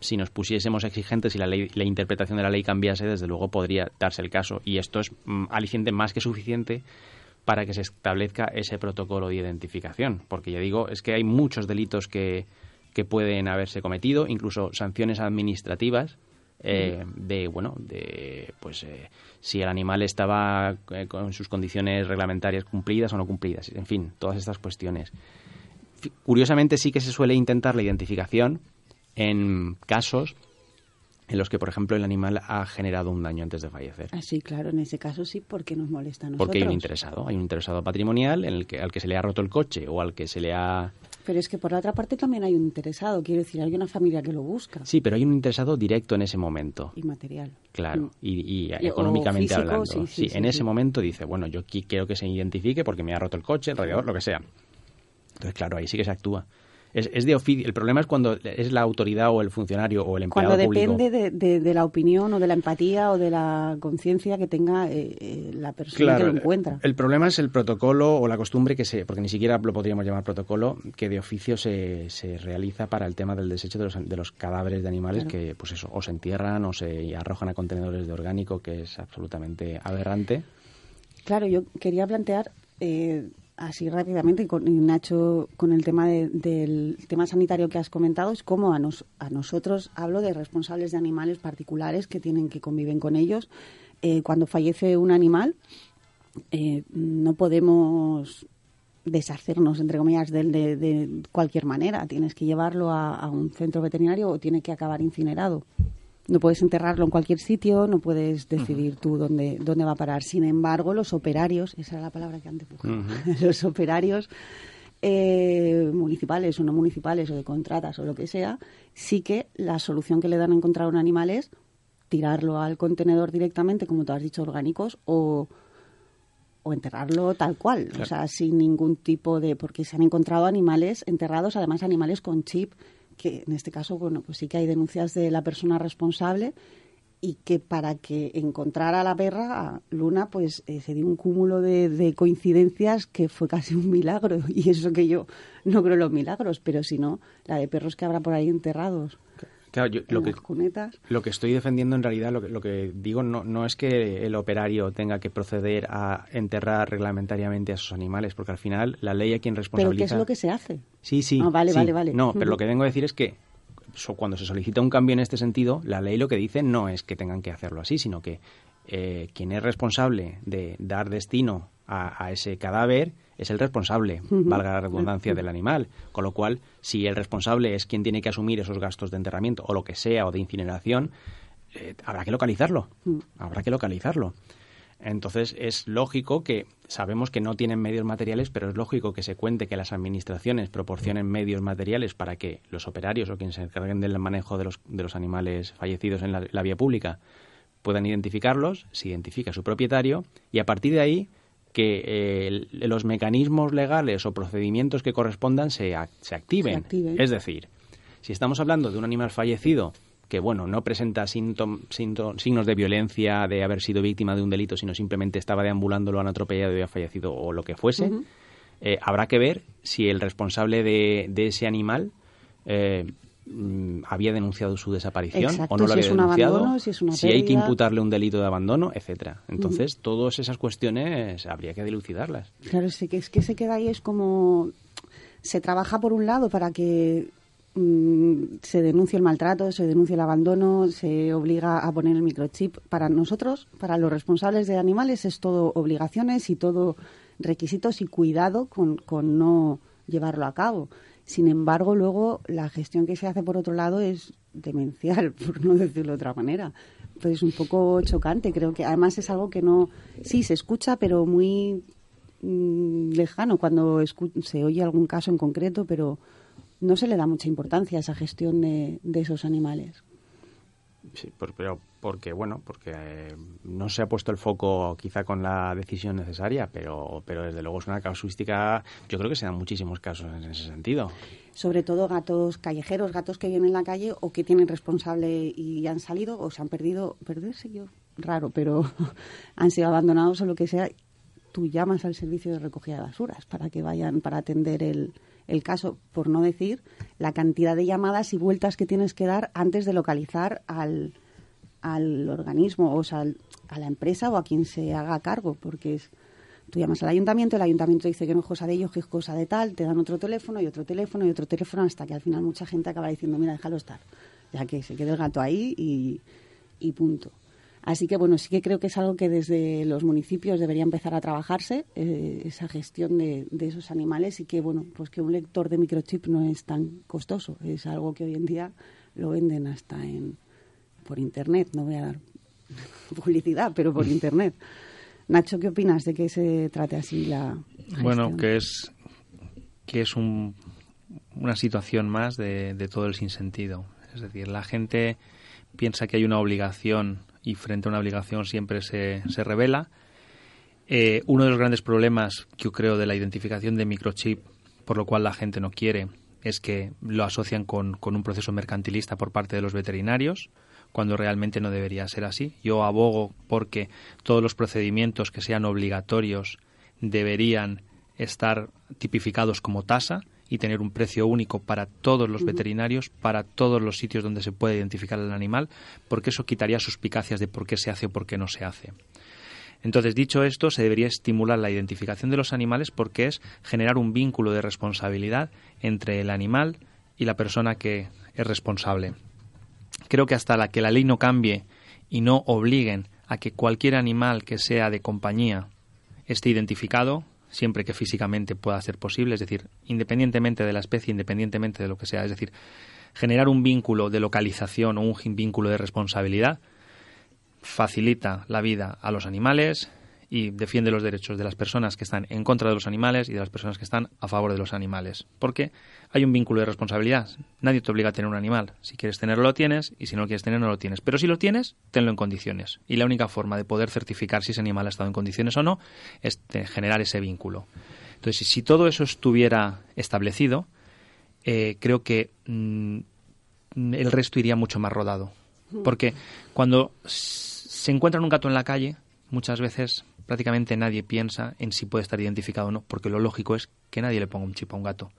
S4: si nos pusiésemos exigentes y la, ley, la interpretación de la ley cambiase, desde luego podría darse el caso. Y esto es mm, aliciente más que suficiente para que se establezca ese protocolo de identificación. Porque ya digo, es que hay muchos delitos que, que pueden haberse cometido, incluso sanciones administrativas. Eh, de bueno de pues eh, si el animal estaba eh, con sus condiciones reglamentarias cumplidas o no cumplidas en fin todas estas cuestiones curiosamente sí que se suele intentar la identificación en casos en los que, por ejemplo, el animal ha generado un daño antes de fallecer.
S1: Ah, sí, claro, en ese caso sí, porque nos molesta a nosotros.
S4: Porque hay un interesado, hay un interesado patrimonial en el que, al que se le ha roto el coche o al que se le ha...
S1: Pero es que por la otra parte también hay un interesado, quiero decir, hay una familia que lo busca.
S4: Sí, pero hay un interesado directo en ese momento.
S1: Y material.
S4: Claro, mm. y, económicamente hablando. Sí, en ese momento dice, bueno, yo quiero que se identifique porque me ha roto el coche, el radiador, lo que sea. Entonces, claro, ahí sí que se actúa. Es, de oficio. El problema es cuando es la autoridad o el funcionario o el empleado
S1: cuando depende de, la opinión o de la empatía o de la conciencia que tenga eh, eh, la persona que lo encuentra.
S4: El problema es el protocolo o la costumbre que se, porque ni siquiera lo podríamos llamar protocolo, que de oficio se, se realiza para el tema del desecho de los, de los cadáveres de animales que, pues eso, o se entierran o se arrojan a contenedores de orgánico, que es absolutamente aberrante.
S1: Claro, yo quería plantear eh, así rápidamente, y, con, Nacho, con el tema del tema sanitario que has comentado, es cómo a, nos, a nosotros hablo de responsables de animales particulares que tienen que conviven con ellos. Eh, cuando fallece un animal, eh, no podemos deshacernos, entre comillas, de, de, de, cualquier manera. Tienes que llevarlo a un centro veterinario o tiene que acabar incinerado. No puedes enterrarlo en cualquier sitio, no puedes decidir tú dónde, dónde va a parar. Sin embargo, los operarios, esa era la palabra que antes buscaba, los operarios eh, municipales o no municipales o de contratas o lo que sea, sí que la solución que le dan a encontrar un animal es tirarlo al contenedor directamente, como tú has dicho, orgánicos, o, o enterrarlo tal cual, o sea, sin ningún tipo de... porque se han encontrado animales enterrados, además animales con chip que en este caso, bueno, pues sí que hay denuncias de la persona responsable y que para que encontrara a la perra, Luna, pues eh, se dio un cúmulo de, coincidencias que fue casi un milagro. Y eso que yo no creo en los milagros, pero si no, la de perros que habrá por ahí enterrados.
S4: Claro, lo, que, lo que estoy defendiendo en realidad, lo que, lo que digo no, no es que el operario tenga que proceder a enterrar reglamentariamente a esos animales, porque al final la ley a quien responsabiliza...
S1: ¿Pero qué es lo que se hace?
S4: Sí, sí.
S1: Ah, vale, vale, vale.
S4: No, pero lo que vengo a decir es que cuando se solicita un cambio en este sentido, la ley lo que dice no es que tengan que hacerlo así, sino que eh, quien es responsable de dar destino a, ese cadáver es el responsable, valga la redundancia, del animal. Con lo cual, si el responsable es quien tiene que asumir esos gastos de enterramiento o lo que sea, o de incineración, eh, habrá que localizarlo. Habrá que localizarlo. Entonces es lógico que sabemos que no tienen medios materiales, pero es lógico que se cuente que las administraciones proporcionen medios materiales para que los operarios o quienes se encarguen del manejo de los, de los animales fallecidos en la, vía pública puedan identificarlos, se identifica su propietario y a partir de ahí que eh, los mecanismos legales o procedimientos que correspondan se, se, activen. Es decir, si estamos hablando de un animal fallecido que bueno, no presenta signos de violencia, de haber sido víctima de un delito, sino simplemente estaba deambulando, lo han atropellado y había fallecido o lo que fuese, eh, habrá que ver si el responsable de, ese animal eh, había denunciado su desaparición o no lo había denunciado, si, hay que imputarle un delito de abandono, etcétera. Entonces, todas esas cuestiones habría que dilucidarlas.
S1: Claro, es que, es que se queda ahí es como se trabaja por un lado para que Mm, se denuncia el maltrato, se denuncia el abandono, se obliga a poner el microchip. Para nosotros, para los responsables de animales, es todo obligaciones y todo requisitos y cuidado con, con no llevarlo a cabo. Sin embargo, luego la gestión que se hace por otro lado es demencial, por no decirlo de otra manera, pues un poco chocante. Creo que además es algo que no, sí se escucha, pero muy mm, lejano cuando se oye algún caso en concreto, pero no se le da mucha importancia a esa gestión de, esos animales.
S4: Sí, pero porque bueno, porque eh, no se ha puesto el foco quizá con la decisión necesaria, pero pero desde luego es una casuística. Yo creo que se dan muchísimos casos en ese sentido.
S1: Sobre todo gatos callejeros, gatos que viven en la calle o que tienen responsable y han salido o se han perdido, perderse yo raro, pero han sido abandonados o lo que sea. Tú llamas al servicio de recogida de basuras para que vayan para atender el, el caso, por no decir la cantidad de llamadas y vueltas que tienes que dar antes de localizar al, al organismo, o sea, a la empresa o a quien se haga cargo, porque es, tú llamas al ayuntamiento, el ayuntamiento dice que no es cosa de ellos, que es cosa de tal, te dan otro teléfono y otro teléfono y otro teléfono, hasta que al final mucha gente acaba diciendo, mira, déjalo estar, ya que se quede el gato ahí y, y punto. Así que bueno, sí que creo que es algo que desde los municipios debería empezar a trabajarse, eh, esa gestión de, esos animales y que bueno, pues que un lector de microchip no es tan costoso, es algo que hoy en día lo venden hasta en por internet, no voy a dar publicidad, pero por internet. Nacho, ¿qué opinas de que se trate así la
S3: Bueno, que es que es un, una situación más de, de todo el sinsentido. Es decir, la gente piensa que hay una obligación y frente a una obligación siempre se, se revela. Eh, uno de los grandes problemas que yo creo de la identificación de microchip, por lo cual la gente no quiere, es que lo asocian con, con un proceso mercantilista por parte de los veterinarios, cuando realmente no debería ser así. Yo abogo porque todos los procedimientos que sean obligatorios deberían estar tipificados como tasa y tener un precio único para todos los veterinarios, para todos los sitios donde se puede identificar el animal, porque eso quitaría suspicacias de por qué se hace o por qué no se hace. Entonces, dicho esto, se debería estimular la identificación de los animales porque es generar un vínculo de responsabilidad entre el animal y la persona que es responsable. Creo que hasta la que la ley no cambie y no obliguen a que cualquier animal que sea de compañía esté identificado, siempre que físicamente pueda ser posible, es decir, independientemente de la especie, independientemente de lo que sea, es decir, generar un vínculo de localización o un vínculo de responsabilidad facilita la vida a los animales, y defiende los derechos de las personas que están en contra de los animales y de las personas que están a favor de los animales. Porque hay un vínculo de responsabilidad. Nadie te obliga a tener un animal. Si quieres tenerlo, lo tienes, y si no lo quieres tener, no lo tienes. Pero si lo tienes, tenlo en condiciones. Y la única forma de poder certificar si ese animal ha estado en condiciones o no es generar ese vínculo. Entonces, si todo eso estuviera establecido, eh, creo que mm, el resto iría mucho más rodado. Porque cuando se encuentra un gato en la calle, muchas veces prácticamente nadie piensa en si puede estar identificado o no, porque lo lógico es que nadie le ponga un chip a un gato.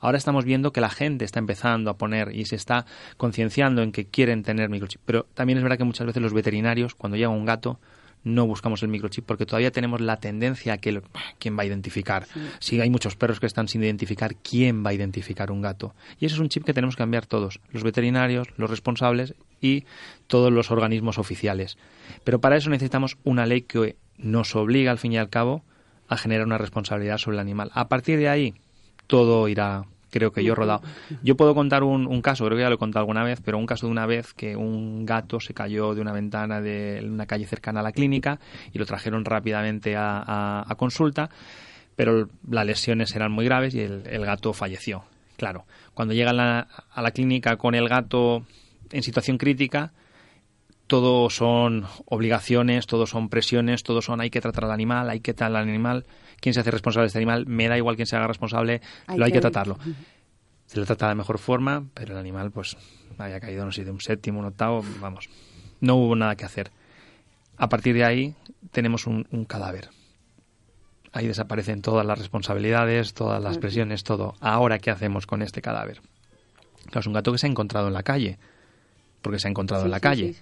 S3: Ahora estamos viendo que la gente está empezando a poner y se está concienciando en que quieren tener microchip. Pero también es verdad que muchas veces los veterinarios, cuando llega un gato, no buscamos el microchip porque todavía tenemos la tendencia a que quién va a identificar. Si hay muchos perros que están sin identificar, ¿quién va a identificar un gato? Y ese es un chip que tenemos que cambiar todos, los veterinarios, los responsables y todos los organismos oficiales. Pero para eso necesitamos una ley que nos obliga al fin y al cabo a generar una responsabilidad sobre el animal. A partir de ahí, todo irá, creo que yo rodado. Yo puedo contar un, caso, creo que ya lo he contado alguna vez, pero un caso de una vez que un gato se cayó de una ventana de una calle cercana a la clínica y lo trajeron rápidamente a, consulta, pero las lesiones eran muy graves y el, gato falleció. Claro, cuando llegan a la clínica con el gato en situación crítica, todo son obligaciones, todo son presiones, todo son hay que tratar al animal, hay que tratar al animal, quién se hace responsable de este animal, me da igual quién se haga responsable, lo hay que, tratarlo. Se le trata de la mejor forma, pero el animal pues había caído, no sé, de un séptimo, un octavo, vamos, no hubo nada que hacer. A partir de ahí tenemos un, cadáver. Ahí desaparecen todas las responsabilidades, todas las presiones, todo. Ahora, ¿qué hacemos con este cadáver? es un gato que se ha encontrado en la calle porque se ha encontrado en la calle.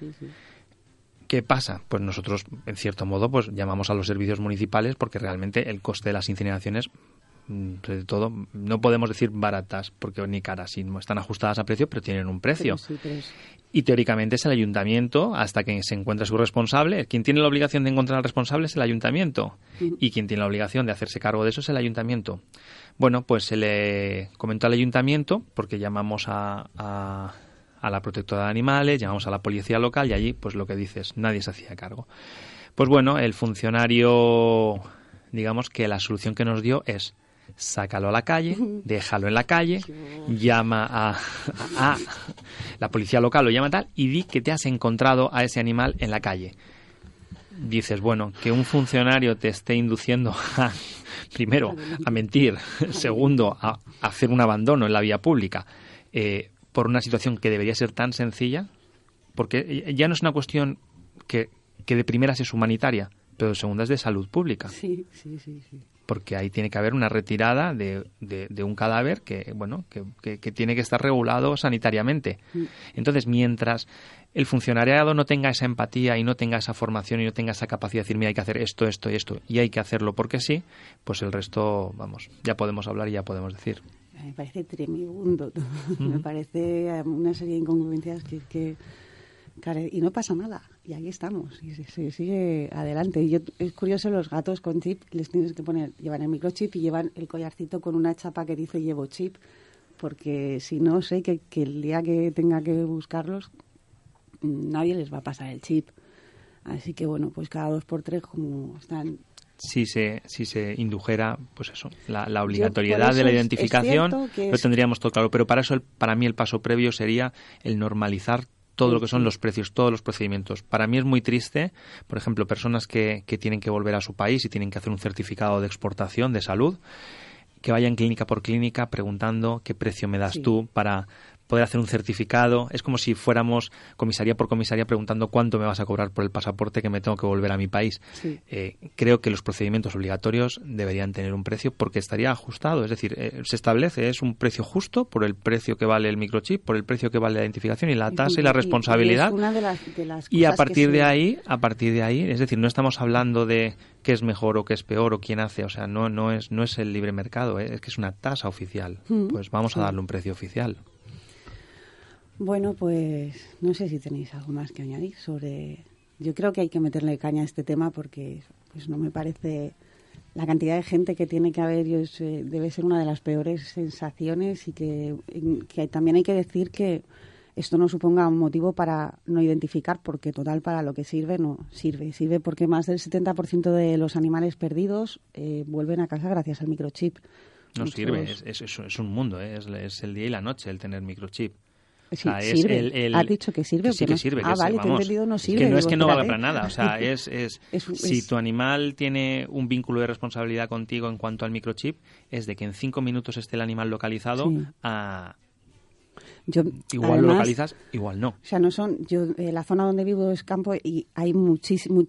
S3: ¿Qué pasa? Pues nosotros, en cierto modo, pues llamamos a los servicios municipales porque realmente el coste de las incineraciones, mm, sobre todo, no podemos decir baratas, porque ni caras, no están ajustadas a precio, pero tienen un precio. Y teóricamente es el ayuntamiento, hasta que se encuentre su responsable. Quien tiene la obligación de encontrar al responsable es el ayuntamiento. Y quien tiene la obligación de hacerse cargo de eso es el ayuntamiento. Bueno, pues se le comentó al ayuntamiento, porque llamamos a a la protectora de animales, llamamos a la policía local y allí, pues lo que dices, nadie se hacía cargo. Pues bueno, el funcionario, digamos que la solución que nos dio es sácalo a la calle, déjalo en la calle, llama a, a, la policía local, lo llama tal, y di que te has encontrado a ese animal en la calle. Dices, bueno, que un funcionario te esté induciendo a, primero, a mentir, segundo, a, hacer un abandono en la vía pública, eh, por una situación que debería ser tan sencilla, porque ya no es una cuestión que, que de primeras es humanitaria, pero de segunda es de salud pública.
S1: Sí, sí, sí, sí
S3: porque ahí tiene que haber una retirada de, de, un cadáver que, bueno, que, que, tiene que estar regulado sanitariamente. Mm. Entonces, mientras el funcionariado no tenga esa empatía y no tenga esa formación y no tenga esa capacidad de decir, mira, hay que hacer esto, esto y esto, y hay que hacerlo porque sí, pues el resto, vamos, ya podemos hablar y ya podemos decir.
S1: Me parece tremendo, me parece una serie de incongruencias que, que y no pasa nada. Y ahí estamos. Y se, sigue adelante. Y es curioso, los gatos con chip les tienes que poner, llevan el microchip y llevan el collarcito con una chapa que dice llevo chip. Porque si no, sé que, el día que tenga que buscarlos, nadie les va a pasar el chip. Así que bueno, pues cada dos por tres, como están
S3: si se, si se indujera, pues eso, la, obligatoriedad de la identificación, lo tendríamos todo claro. Pero para eso, para mí, el paso previo sería el normalizar todo lo que son los precios, todos los procedimientos. Para mí es muy triste, por ejemplo, personas que, que tienen que volver a su país y tienen que hacer un certificado de exportación de salud, que vayan clínica por clínica preguntando qué precio me das tú para poder hacer un certificado. Es como si fuéramos comisaría por comisaría preguntando cuánto me vas a cobrar por el pasaporte que me tengo que volver a mi país. Eh, creo que los procedimientos obligatorios deberían tener un precio porque estaría ajustado. Es decir, eh, se establece, es un precio justo por el precio que vale el microchip, por el precio que vale la identificación y la tasa y, la responsabilidad. Y, a partir de ahí, a partir de ahí, es decir, no estamos hablando de qué es mejor o qué es peor o quién hace, o sea, no no es no es el libre mercado, eh, es que es una tasa oficial. Mm. Pues vamos a darle un precio oficial.
S1: Bueno, pues no sé si tenéis algo más que añadir sobre... Yo creo que hay que meterle caña a este tema porque pues no me parece la cantidad de gente que tiene que haber eh, debe ser una de las peores sensaciones y que, que, también hay que decir que esto no suponga un motivo para no identificar porque total para lo que sirve no sirve. Sirve porque más del 70% de los animales perdidos eh, vuelven a casa gracias al microchip.
S3: No sirve, es, es, un mundo, ¿eh? es el día y la noche el tener microchip.
S1: Sí, sirve. ¿Has dicho que sirve
S3: sí,
S1: que,
S3: sirve.
S1: Ah, vale, te he entendido no sirve.
S3: Que no es que no valga para nada. O sea, es, es, si tu animal tiene un vínculo de responsabilidad contigo en cuanto al microchip, es de que en cinco minutos esté el animal localizado a igual lo localizas, igual no. O
S1: sea, no son. Yo, eh, la zona donde vivo es campo y hay muchísimo.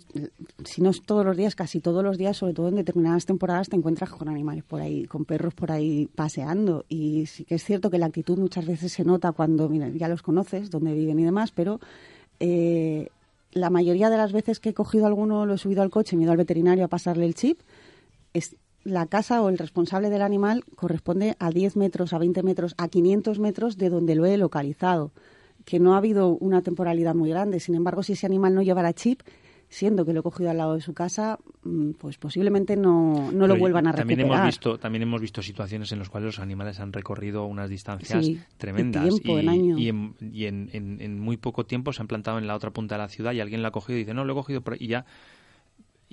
S1: Si no es todos los días, casi todos los días, sobre todo en determinadas temporadas, te encuentras con animales por ahí, con perros por ahí paseando. Y sí que es cierto que la actitud muchas veces se nota cuando, mira, ya los conoces, dónde viven y demás, pero. Eh, la mayoría de las veces que he cogido alguno, lo he subido al coche, me he ido al veterinario a pasarle el chip, es, la casa o el responsable del animal corresponde a 10 metros, a 20 metros, a 500 metros de donde lo he localizado. Que no ha habido una temporalidad muy grande. Sin embargo, si ese animal no llevara chip, siendo que lo he cogido al lado de su casa, mm, pues posiblemente no, no lo vuelvan a
S3: también
S1: recuperar.
S3: Hemos visto, también hemos visto situaciones en las cuales los animales han recorrido unas distancias tremendas
S1: y,
S3: en, y en, en, muy poco tiempo se han plantado en la otra punta de la ciudad y alguien lo ha cogido y dice, no, lo he cogido por y ya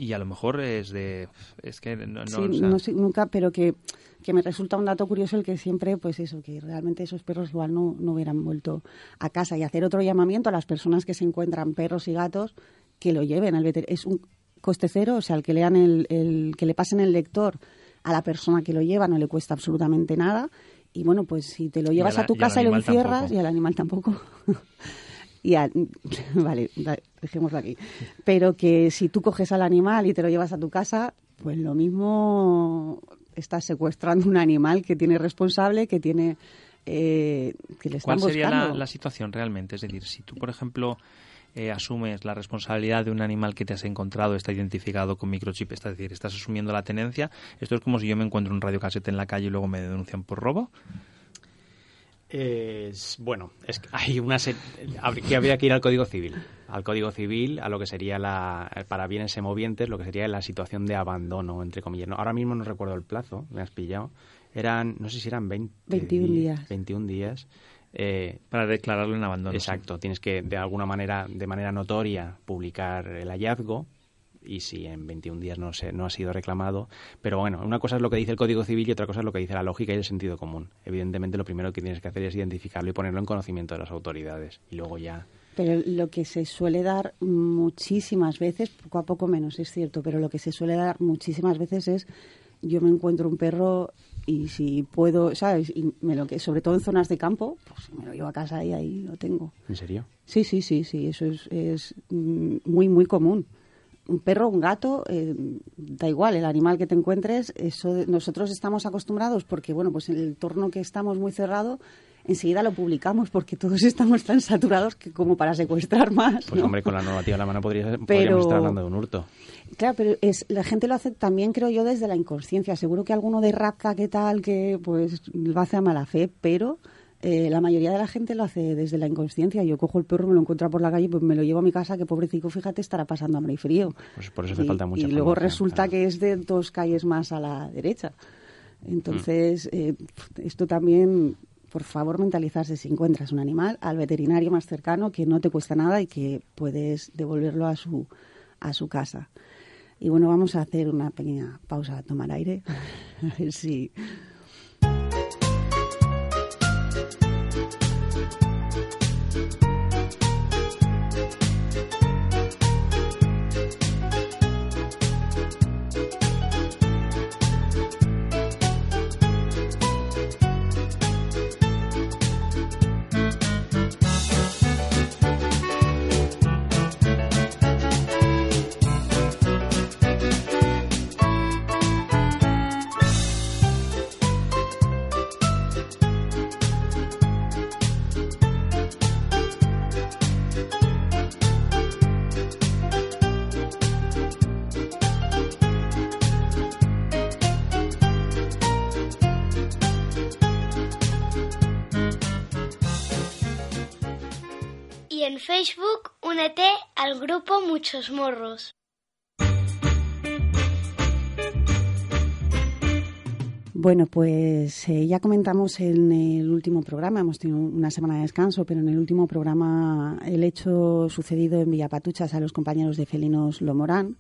S3: y a lo mejor es de es que no,
S1: no sé, nunca pero que, que, me resulta un dato curioso el que siempre pues eso que realmente esos perros igual no, no hubieran vuelto a casa. Y hacer otro llamamiento a las personas que se encuentran perros y gatos que lo lleven al veterinario es un coste cero o sea el que lean el, el que le pasen el lector a la persona que lo lleva no le cuesta absolutamente nada. Y bueno pues si te lo llevas a, tu casa y, lo encierras y al animal tampoco y vale, dejémoslo aquí. Pero que si tú coges al animal y te lo llevas a tu casa, pues lo mismo estás secuestrando un animal que tiene responsable, que tiene eh, que le están
S3: ¿Cuál sería la, situación realmente? Es decir, si tú, por ejemplo, eh, asumes la responsabilidad de un animal que te has encontrado, está identificado con microchip, es decir, estás asumiendo la tenencia, esto es como si yo me encuentro un radiocasete en la calle y luego me denuncian por robo.
S4: Es, bueno, es que hay una que habría que ir al Código Civil, al Código Civil, a lo que sería la para bienes semovientes, lo que sería la situación de abandono entre comillas. ahora mismo no recuerdo el plazo, me has pillado. Eran, no sé si eran 20,
S1: 21 días.
S4: 21 días. Eh,
S3: para declararlo en abandono.
S4: Exacto, tienes que de alguna manera, de manera notoria, publicar el hallazgo y si en 21 días no, se, no ha sido reclamado. Pero bueno, una cosa es lo que dice el Código Civil y otra cosa es lo que dice la lógica y el sentido común. Evidentemente lo primero que tienes que hacer es identificarlo y ponerlo en conocimiento de las autoridades y luego ya...
S1: Pero lo que se suele dar muchísimas veces, poco a poco menos es cierto, pero lo que se suele dar muchísimas veces es yo me encuentro un perro y si puedo, ¿sabes? Y me lo que, sobre todo en zonas de campo, pues me lo llevo a casa y ahí lo tengo.
S4: ¿En serio?
S1: Sí, sí, sí, sí, eso es, es mm, muy, muy común. Un perro, un gato, eh, da igual, el animal que te encuentres, eso nosotros estamos acostumbrados porque, bueno, pues en el entorno que estamos muy cerrado, enseguida lo publicamos porque todos estamos tan saturados que como para secuestrar más.
S4: Pues hombre, con la normativa a la mano podría, podríamos estar hablando de un hurto.
S1: Claro, pero es, la gente lo hace también, creo yo, desde la inconsciencia. Seguro que alguno de raza, que tal, que pues lo hace a mala fe, pero... Eh, la mayoría de la gente lo hace desde la inconsciencia. Yo cojo el perro, me lo encuentro por la calle, pues me lo llevo a mi casa, que pobrecito, fíjate, estará pasando hambre y frío.
S4: Pues por eso hace falta mucha
S1: Y luego resulta que es de dos calles más a la derecha. Entonces, mm. eh, esto también por favor mentalizarse si encuentras un animal al veterinario más cercano que no te cuesta nada y que puedes devolverlo a su, a su casa. Y bueno, vamos a hacer una pequeña pausa a tomar aire, a ver si
S2: únete al grupo Muchos Morros.
S1: Bueno, pues eh, ya comentamos en el último programa, hemos tenido una semana de descanso, pero en el último programa el hecho sucedido en Villapatuchas a los compañeros de Felinos Lomorán.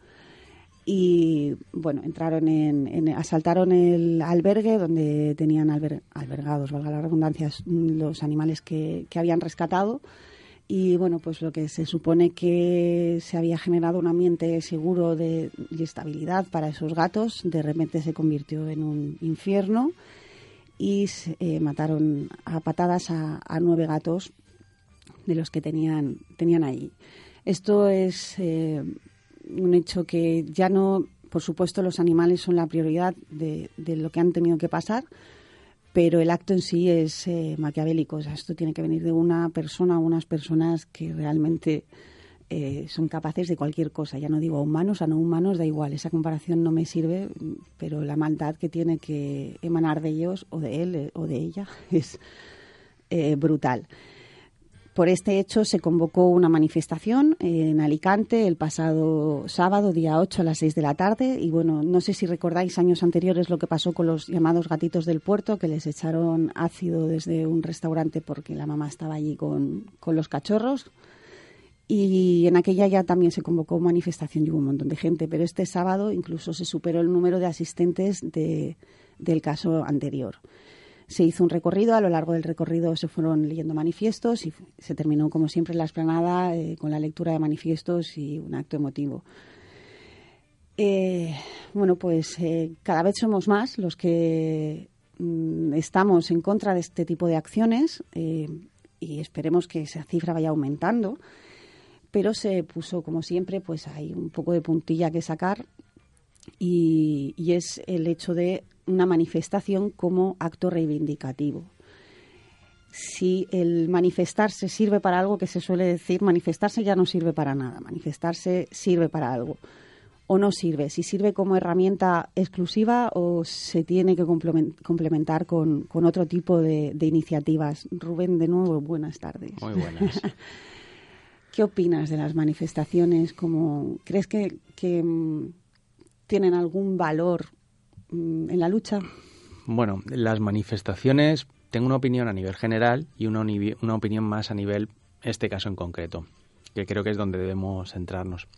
S1: Y bueno, entraron en, asaltaron el albergue donde tenían albergados, valga la redundancia, los animales que, que habían rescatado y bueno, pues lo que se supone que se había generado un ambiente seguro de, y estabilidad para esos gatos, de repente se convirtió en un infierno y eh, mataron a patadas a, nueve gatos de los que tenían, tenían ahí. Esto es eh, un hecho que ya no, por supuesto, los animales son la prioridad de lo que han tenido que pasar, pero el acto en sí es eh, maquiavélico. O sea, esto tiene que venir de una persona o unas personas que realmente eh, son capaces de cualquier cosa. Ya no digo humanos, a no humanos, da igual. Esa comparación no me sirve, pero la maldad que tiene que emanar de ellos o de él eh, o de ella es brutal. Por este hecho se convocó una manifestación en Alicante el pasado sábado, día 8 a las 6 de la tarde. Y bueno, no sé si recordáis años anteriores lo que pasó con los llamados gatitos del puerto, que les echaron ácido desde un restaurante porque la mamá estaba allí con, los cachorros. Y en aquella ya también se convocó manifestación y hubo un montón de gente, pero este sábado incluso se superó el número de asistentes del caso anterior. Se hizo un recorrido, a lo largo del recorrido se fueron leyendo manifiestos y se terminó, como siempre, la esplanada eh, con la lectura de manifiestos y un acto emotivo. Eh, bueno, pues eh, cada vez somos más los que mm, estamos en contra de este tipo de acciones y esperemos que esa cifra vaya aumentando. Pero se puso, como siempre, pues hay un poco de puntilla que sacar y es el hecho de una manifestación como acto reivindicativo. Si el manifestarse sirve para algo que se suele decir, manifestarse ya no sirve para nada, manifestarse sirve para algo o no sirve, si sirve como herramienta exclusiva o se tiene que complementar con, otro tipo de, iniciativas. Rubén, de nuevo, buenas tardes.
S4: Muy buenas.
S1: ¿Qué opinas de las manifestaciones? Como, ¿Crees que, que mm, tienen algún valor Mm, en la lucha?
S4: Bueno, las manifestaciones tengo una opinión a nivel general y una, una opinión más a nivel este caso en concreto, que creo que es donde debemos centrarnos.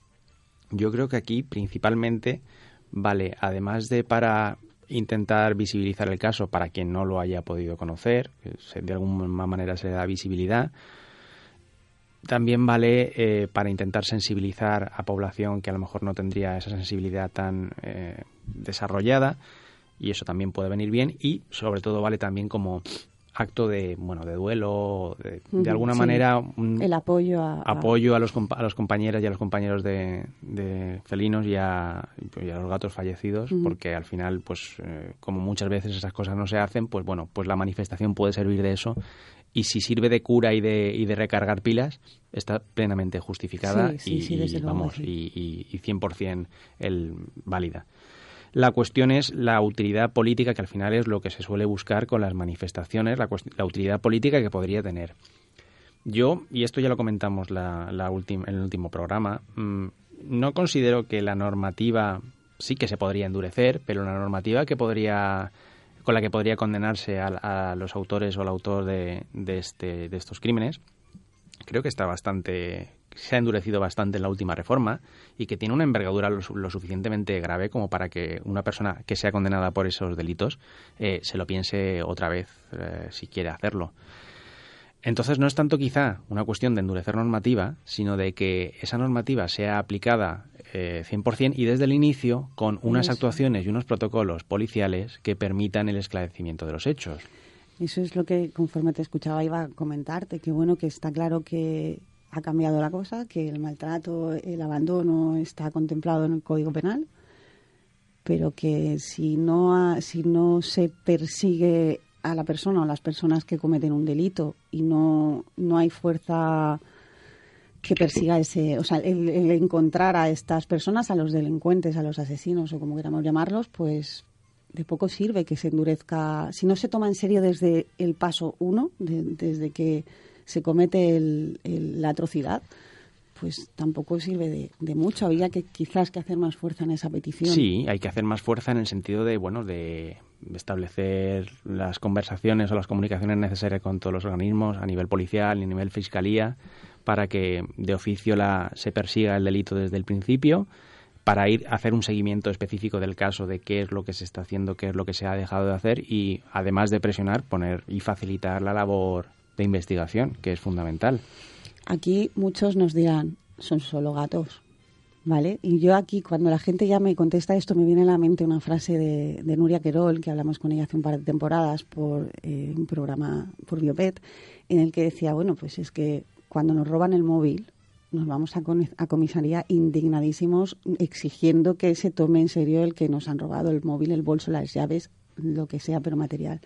S4: Yo creo que aquí principalmente vale, además de para intentar visibilizar el caso para quien no lo haya podido conocer, de alguna manera se da visibilidad, también vale eh, para intentar sensibilizar a población que a lo mejor no tendría esa sensibilidad tan eh, desarrollada y eso también puede venir bien y sobre todo vale también como acto de bueno de duelo de, alguna manera
S1: el apoyo a,
S4: apoyo a los a los compañeras y a los compañeros de, felinos y a, los gatos fallecidos porque al final pues eh, como muchas veces esas cosas no se hacen pues bueno pues la manifestación puede servir de eso y si sirve de cura y de, y de recargar pilas, está plenamente justificada y, vamos, y, y, 100% el, válida. La cuestión es la utilidad política, que al final es lo que se suele buscar con las manifestaciones, la, la utilidad política que podría tener. Yo, y esto ya lo comentamos la, la en el último programa, mm, no considero que la normativa sí que se podría endurecer, pero la normativa que podría con la que podría condenarse a, los autores o al autor de, este, de estos crímenes. Creo que está bastante se ha endurecido bastante en la última reforma y que tiene una envergadura lo, suficientemente grave como para que una persona que sea condenada por esos delitos eh, se lo piense otra vez eh, si quiere hacerlo. Entonces no es tanto quizá una cuestión de endurecer normativa, sino de que esa normativa sea aplicada eh, 100% y desde el inicio con unas actuaciones y unos protocolos policiales que permitan el esclarecimiento de los hechos.
S1: Eso es lo que, conforme te escuchaba, iba a comentarte, que bueno, que está claro que ha cambiado la cosa, que el maltrato, el abandono está contemplado en el Código Penal, pero que si no, si no se persigue a la persona o las personas que cometen un delito y no, no hay fuerza que persiga ese, o sea, el, encontrar a estas personas, a los delincuentes, a los asesinos o como queramos llamarlos, pues de poco sirve que se endurezca. Si no se toma en serio desde el paso uno, desde que se comete la atrocidad, pues tampoco sirve de, mucho. Había que quizás que hacer más fuerza en esa petición.
S4: Sí, hay que hacer más fuerza en el sentido de, bueno, de establecer las conversaciones o las comunicaciones necesarias con todos los organismos a nivel policial y a nivel fiscalía para que de oficio la, se persiga el delito desde el principio para ir a hacer un seguimiento específico del caso de qué es lo que se está haciendo, qué es lo que se ha dejado de hacer y además de presionar, poner y facilitar la labor de investigación, que es fundamental.
S1: Aquí muchos nos dirán, son solo gatos, ¿vale? Y yo aquí, cuando la gente ya me contesta esto, me viene a la mente una frase de, Nuria Querol, que hablamos con ella hace un par de temporadas por eh, un programa por Biopet, en el que decía, bueno, pues es que cuando nos roban el móvil, nos vamos a, a, comisaría indignadísimos exigiendo que se tome en serio el que nos han robado el móvil, el bolso, las llaves, lo que sea, pero material.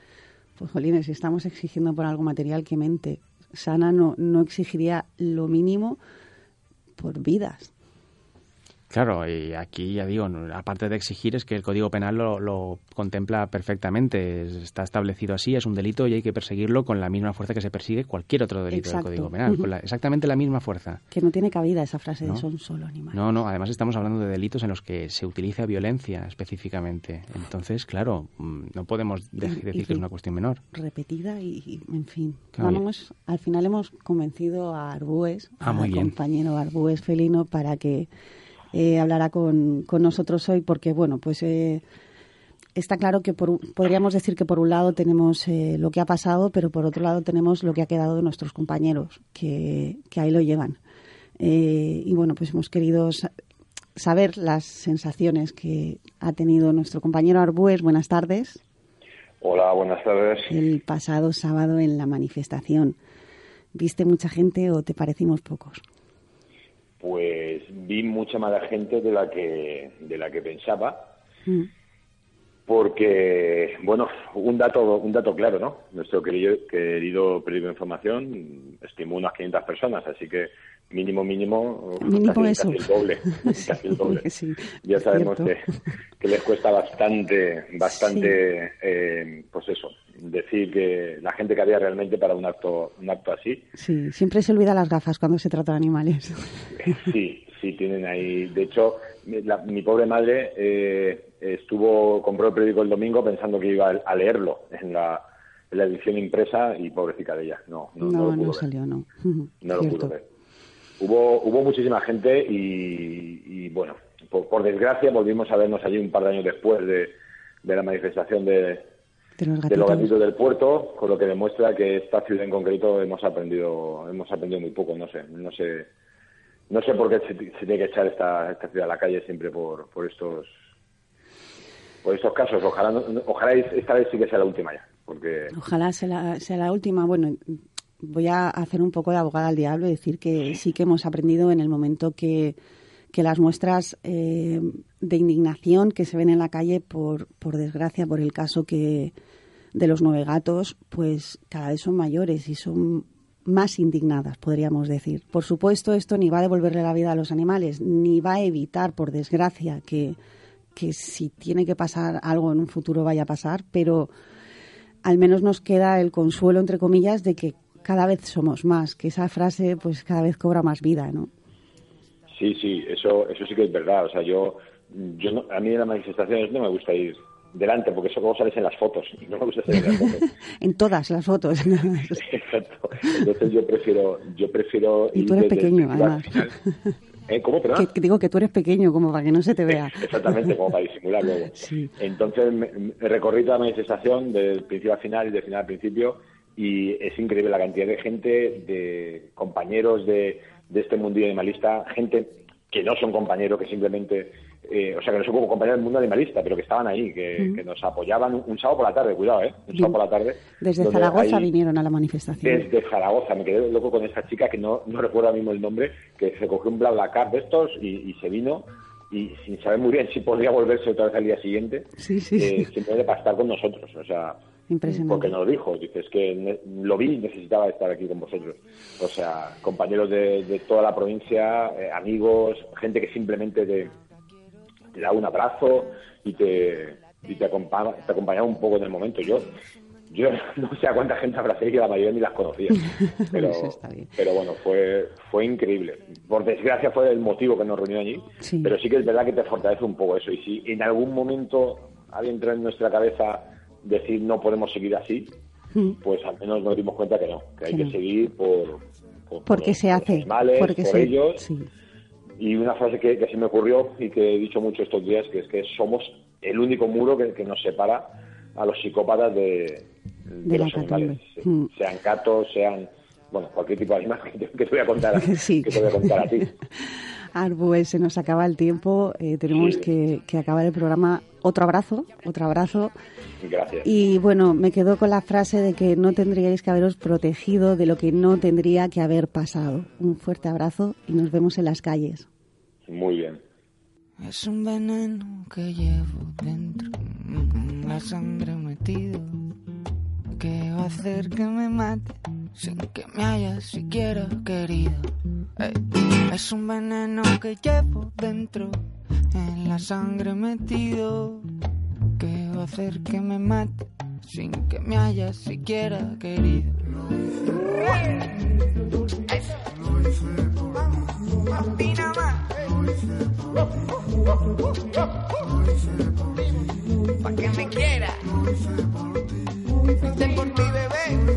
S1: Pues, jolines, estamos exigiendo por algo material que mente sana no, no exigiría lo mínimo por vidas.
S4: Claro, y aquí ya digo, aparte de exigir, es que el Código Penal lo, contempla perfectamente. Está establecido así, es un delito y hay que perseguirlo con la misma fuerza que se persigue cualquier otro delito del Código Penal. Con exactamente la misma fuerza.
S1: Que no tiene cabida esa frase de son solo animales.
S4: No, no, además estamos hablando de delitos en los que se utiliza violencia específicamente. Entonces, claro, mm, no podemos decir que es una cuestión menor.
S1: Repetida y, en fin. Vamos, al final hemos convencido a Arbúes, ah, al compañero Arbúes Felino, para que eh, hablará con, con, nosotros hoy porque, bueno, pues eh, está claro que podríamos decir que por un lado tenemos eh, lo que ha pasado, pero por otro lado tenemos lo que ha quedado de nuestros compañeros, que, que ahí lo llevan. y bueno, pues hemos querido saber las sensaciones que ha tenido nuestro compañero Arbues. Buenas tardes.
S5: Hola, buenas tardes.
S1: El pasado sábado en la manifestación. ¿Viste mucha gente o te parecimos pocos?
S5: Pues vi mucha más gente de la que de la que pensaba mm. porque bueno un dato un dato claro no nuestro querido querido periodo de información estimó unas 500 personas así que mínimo mínimo, casi, el doble, casi el doble. ya sabemos que, que, les cuesta bastante bastante eh, pues eso decir que la gente que había realmente para un acto un acto así
S1: sí siempre se olvida las gafas cuando se trata de animales
S5: sí sí tienen ahí de hecho mi pobre madre eh, estuvo compró el periódico el domingo pensando que iba a leerlo en la la edición impresa y pobrecita de ella. No, no,
S1: no, no, salió, no.
S5: No lo pudo ver. Hubo, hubo muchísima gente y, bueno, por, desgracia volvimos a vernos allí un par de años después de, la manifestación de, de los, gatitos. del puerto, con lo que demuestra que esta ciudad en concreto hemos aprendido hemos aprendido muy poco, no sé, no sé no sé por qué se, tiene que echar esta, esta ciudad a la calle siempre por, por estos por estos casos. Ojalá ojalá esta vez sí que sea la última ya, porque
S1: ojalá sea la, sea la última. Bueno, voy a hacer un poco de abogada al diablo y decir que sí que hemos aprendido en el momento que, que las muestras eh, de indignación que se ven en la calle por, por desgracia, por el caso que de los nueve gatos, pues cada vez son mayores y son más indignadas, podríamos decir. Por supuesto, esto ni va a devolverle la vida a los animales, ni va a evitar, por desgracia, que, que si tiene que pasar algo en un futuro vaya a pasar, pero al menos nos queda el consuelo, entre comillas, de que cada vez somos más, que esa frase pues cada vez cobra más vida, ¿no?
S5: Sí, sí, eso, eso sí que es verdad. O sea, yo, yo a mí en las manifestaciones no me gusta ir delante, porque eso como sales en las fotos. No me gusta salir en las fotos.
S1: en todas las fotos.
S5: Exacto. Entonces yo prefiero, yo prefiero.
S1: Y tú eres pequeño, además.
S5: ¿Eh? ¿Cómo, perdón?
S1: Que, digo que tú eres pequeño, como para que no se te vea.
S5: Exactamente, como para disimular luego. Sí. Entonces me, recorrí toda la manifestación del principio al final y del final al principio y es increíble la cantidad de gente, de compañeros de, de este mundillo animalista, gente que no son compañeros, que simplemente, eh, o sea, que no son como compañeros del mundo animalista, pero que estaban ahí, que, nos apoyaban un, sábado por la tarde, cuidado, ¿eh? Un sábado por la tarde.
S1: Desde Zaragoza vinieron a la manifestación.
S5: Desde Zaragoza, me quedé loco con esta chica que no, no recuerdo ahora mismo el nombre, que se cogió un BlaBlaCar de estos y, se vino y sin saber muy bien si podría volverse otra vez al día siguiente,
S1: sí, sí.
S5: Eh, simplemente para estar con nosotros, o sea,
S1: Impresionante.
S5: Porque nos lo dijo, dice, es que lo vi y necesitaba estar aquí con vosotros. O sea, compañeros de, toda la provincia, eh, amigos, gente que simplemente te, da un abrazo y te, y te, acompaña, te acompañaba un poco en el momento. Yo yo no sé a cuánta gente abracé que la mayoría ni las conocía. Pero, pero bueno, fue, fue increíble. Por desgracia fue el motivo que nos reunió allí, pero sí que es verdad que te fortalece un poco eso. Y si en algún momento había entrado en nuestra cabeza decir no podemos seguir así, mm. pues al menos nos dimos cuenta que no, que hay que seguir por,
S1: porque se hace,
S5: animales, por ellos. Y una frase que, que se me ocurrió y que he dicho mucho estos días, que es que somos el único muro que, nos separa a los psicópatas de, los animales, mm. sean gatos, sean bueno, cualquier tipo de animal que te, voy a contar, que te voy a contar a ti.
S1: Arbue, se nos acaba el tiempo, eh, tenemos que, acabar el programa. Otro abrazo, otro abrazo.
S5: Gracias.
S1: Y bueno, me quedo con la frase de que no tendríais que haberos protegido de lo que no tendría que haber pasado. Un fuerte abrazo y nos vemos en las calles.
S5: Muy bien.
S6: Es un veneno que llevo dentro, la sangre metido, que va a hacer que me mate sin que me hayas siquiera querido. es un veneno que llevo dentro, en la sangre metido, que va a hacer que me mate sin que me hayas siquiera querido. Pa' que me quiera. por ti, bebé.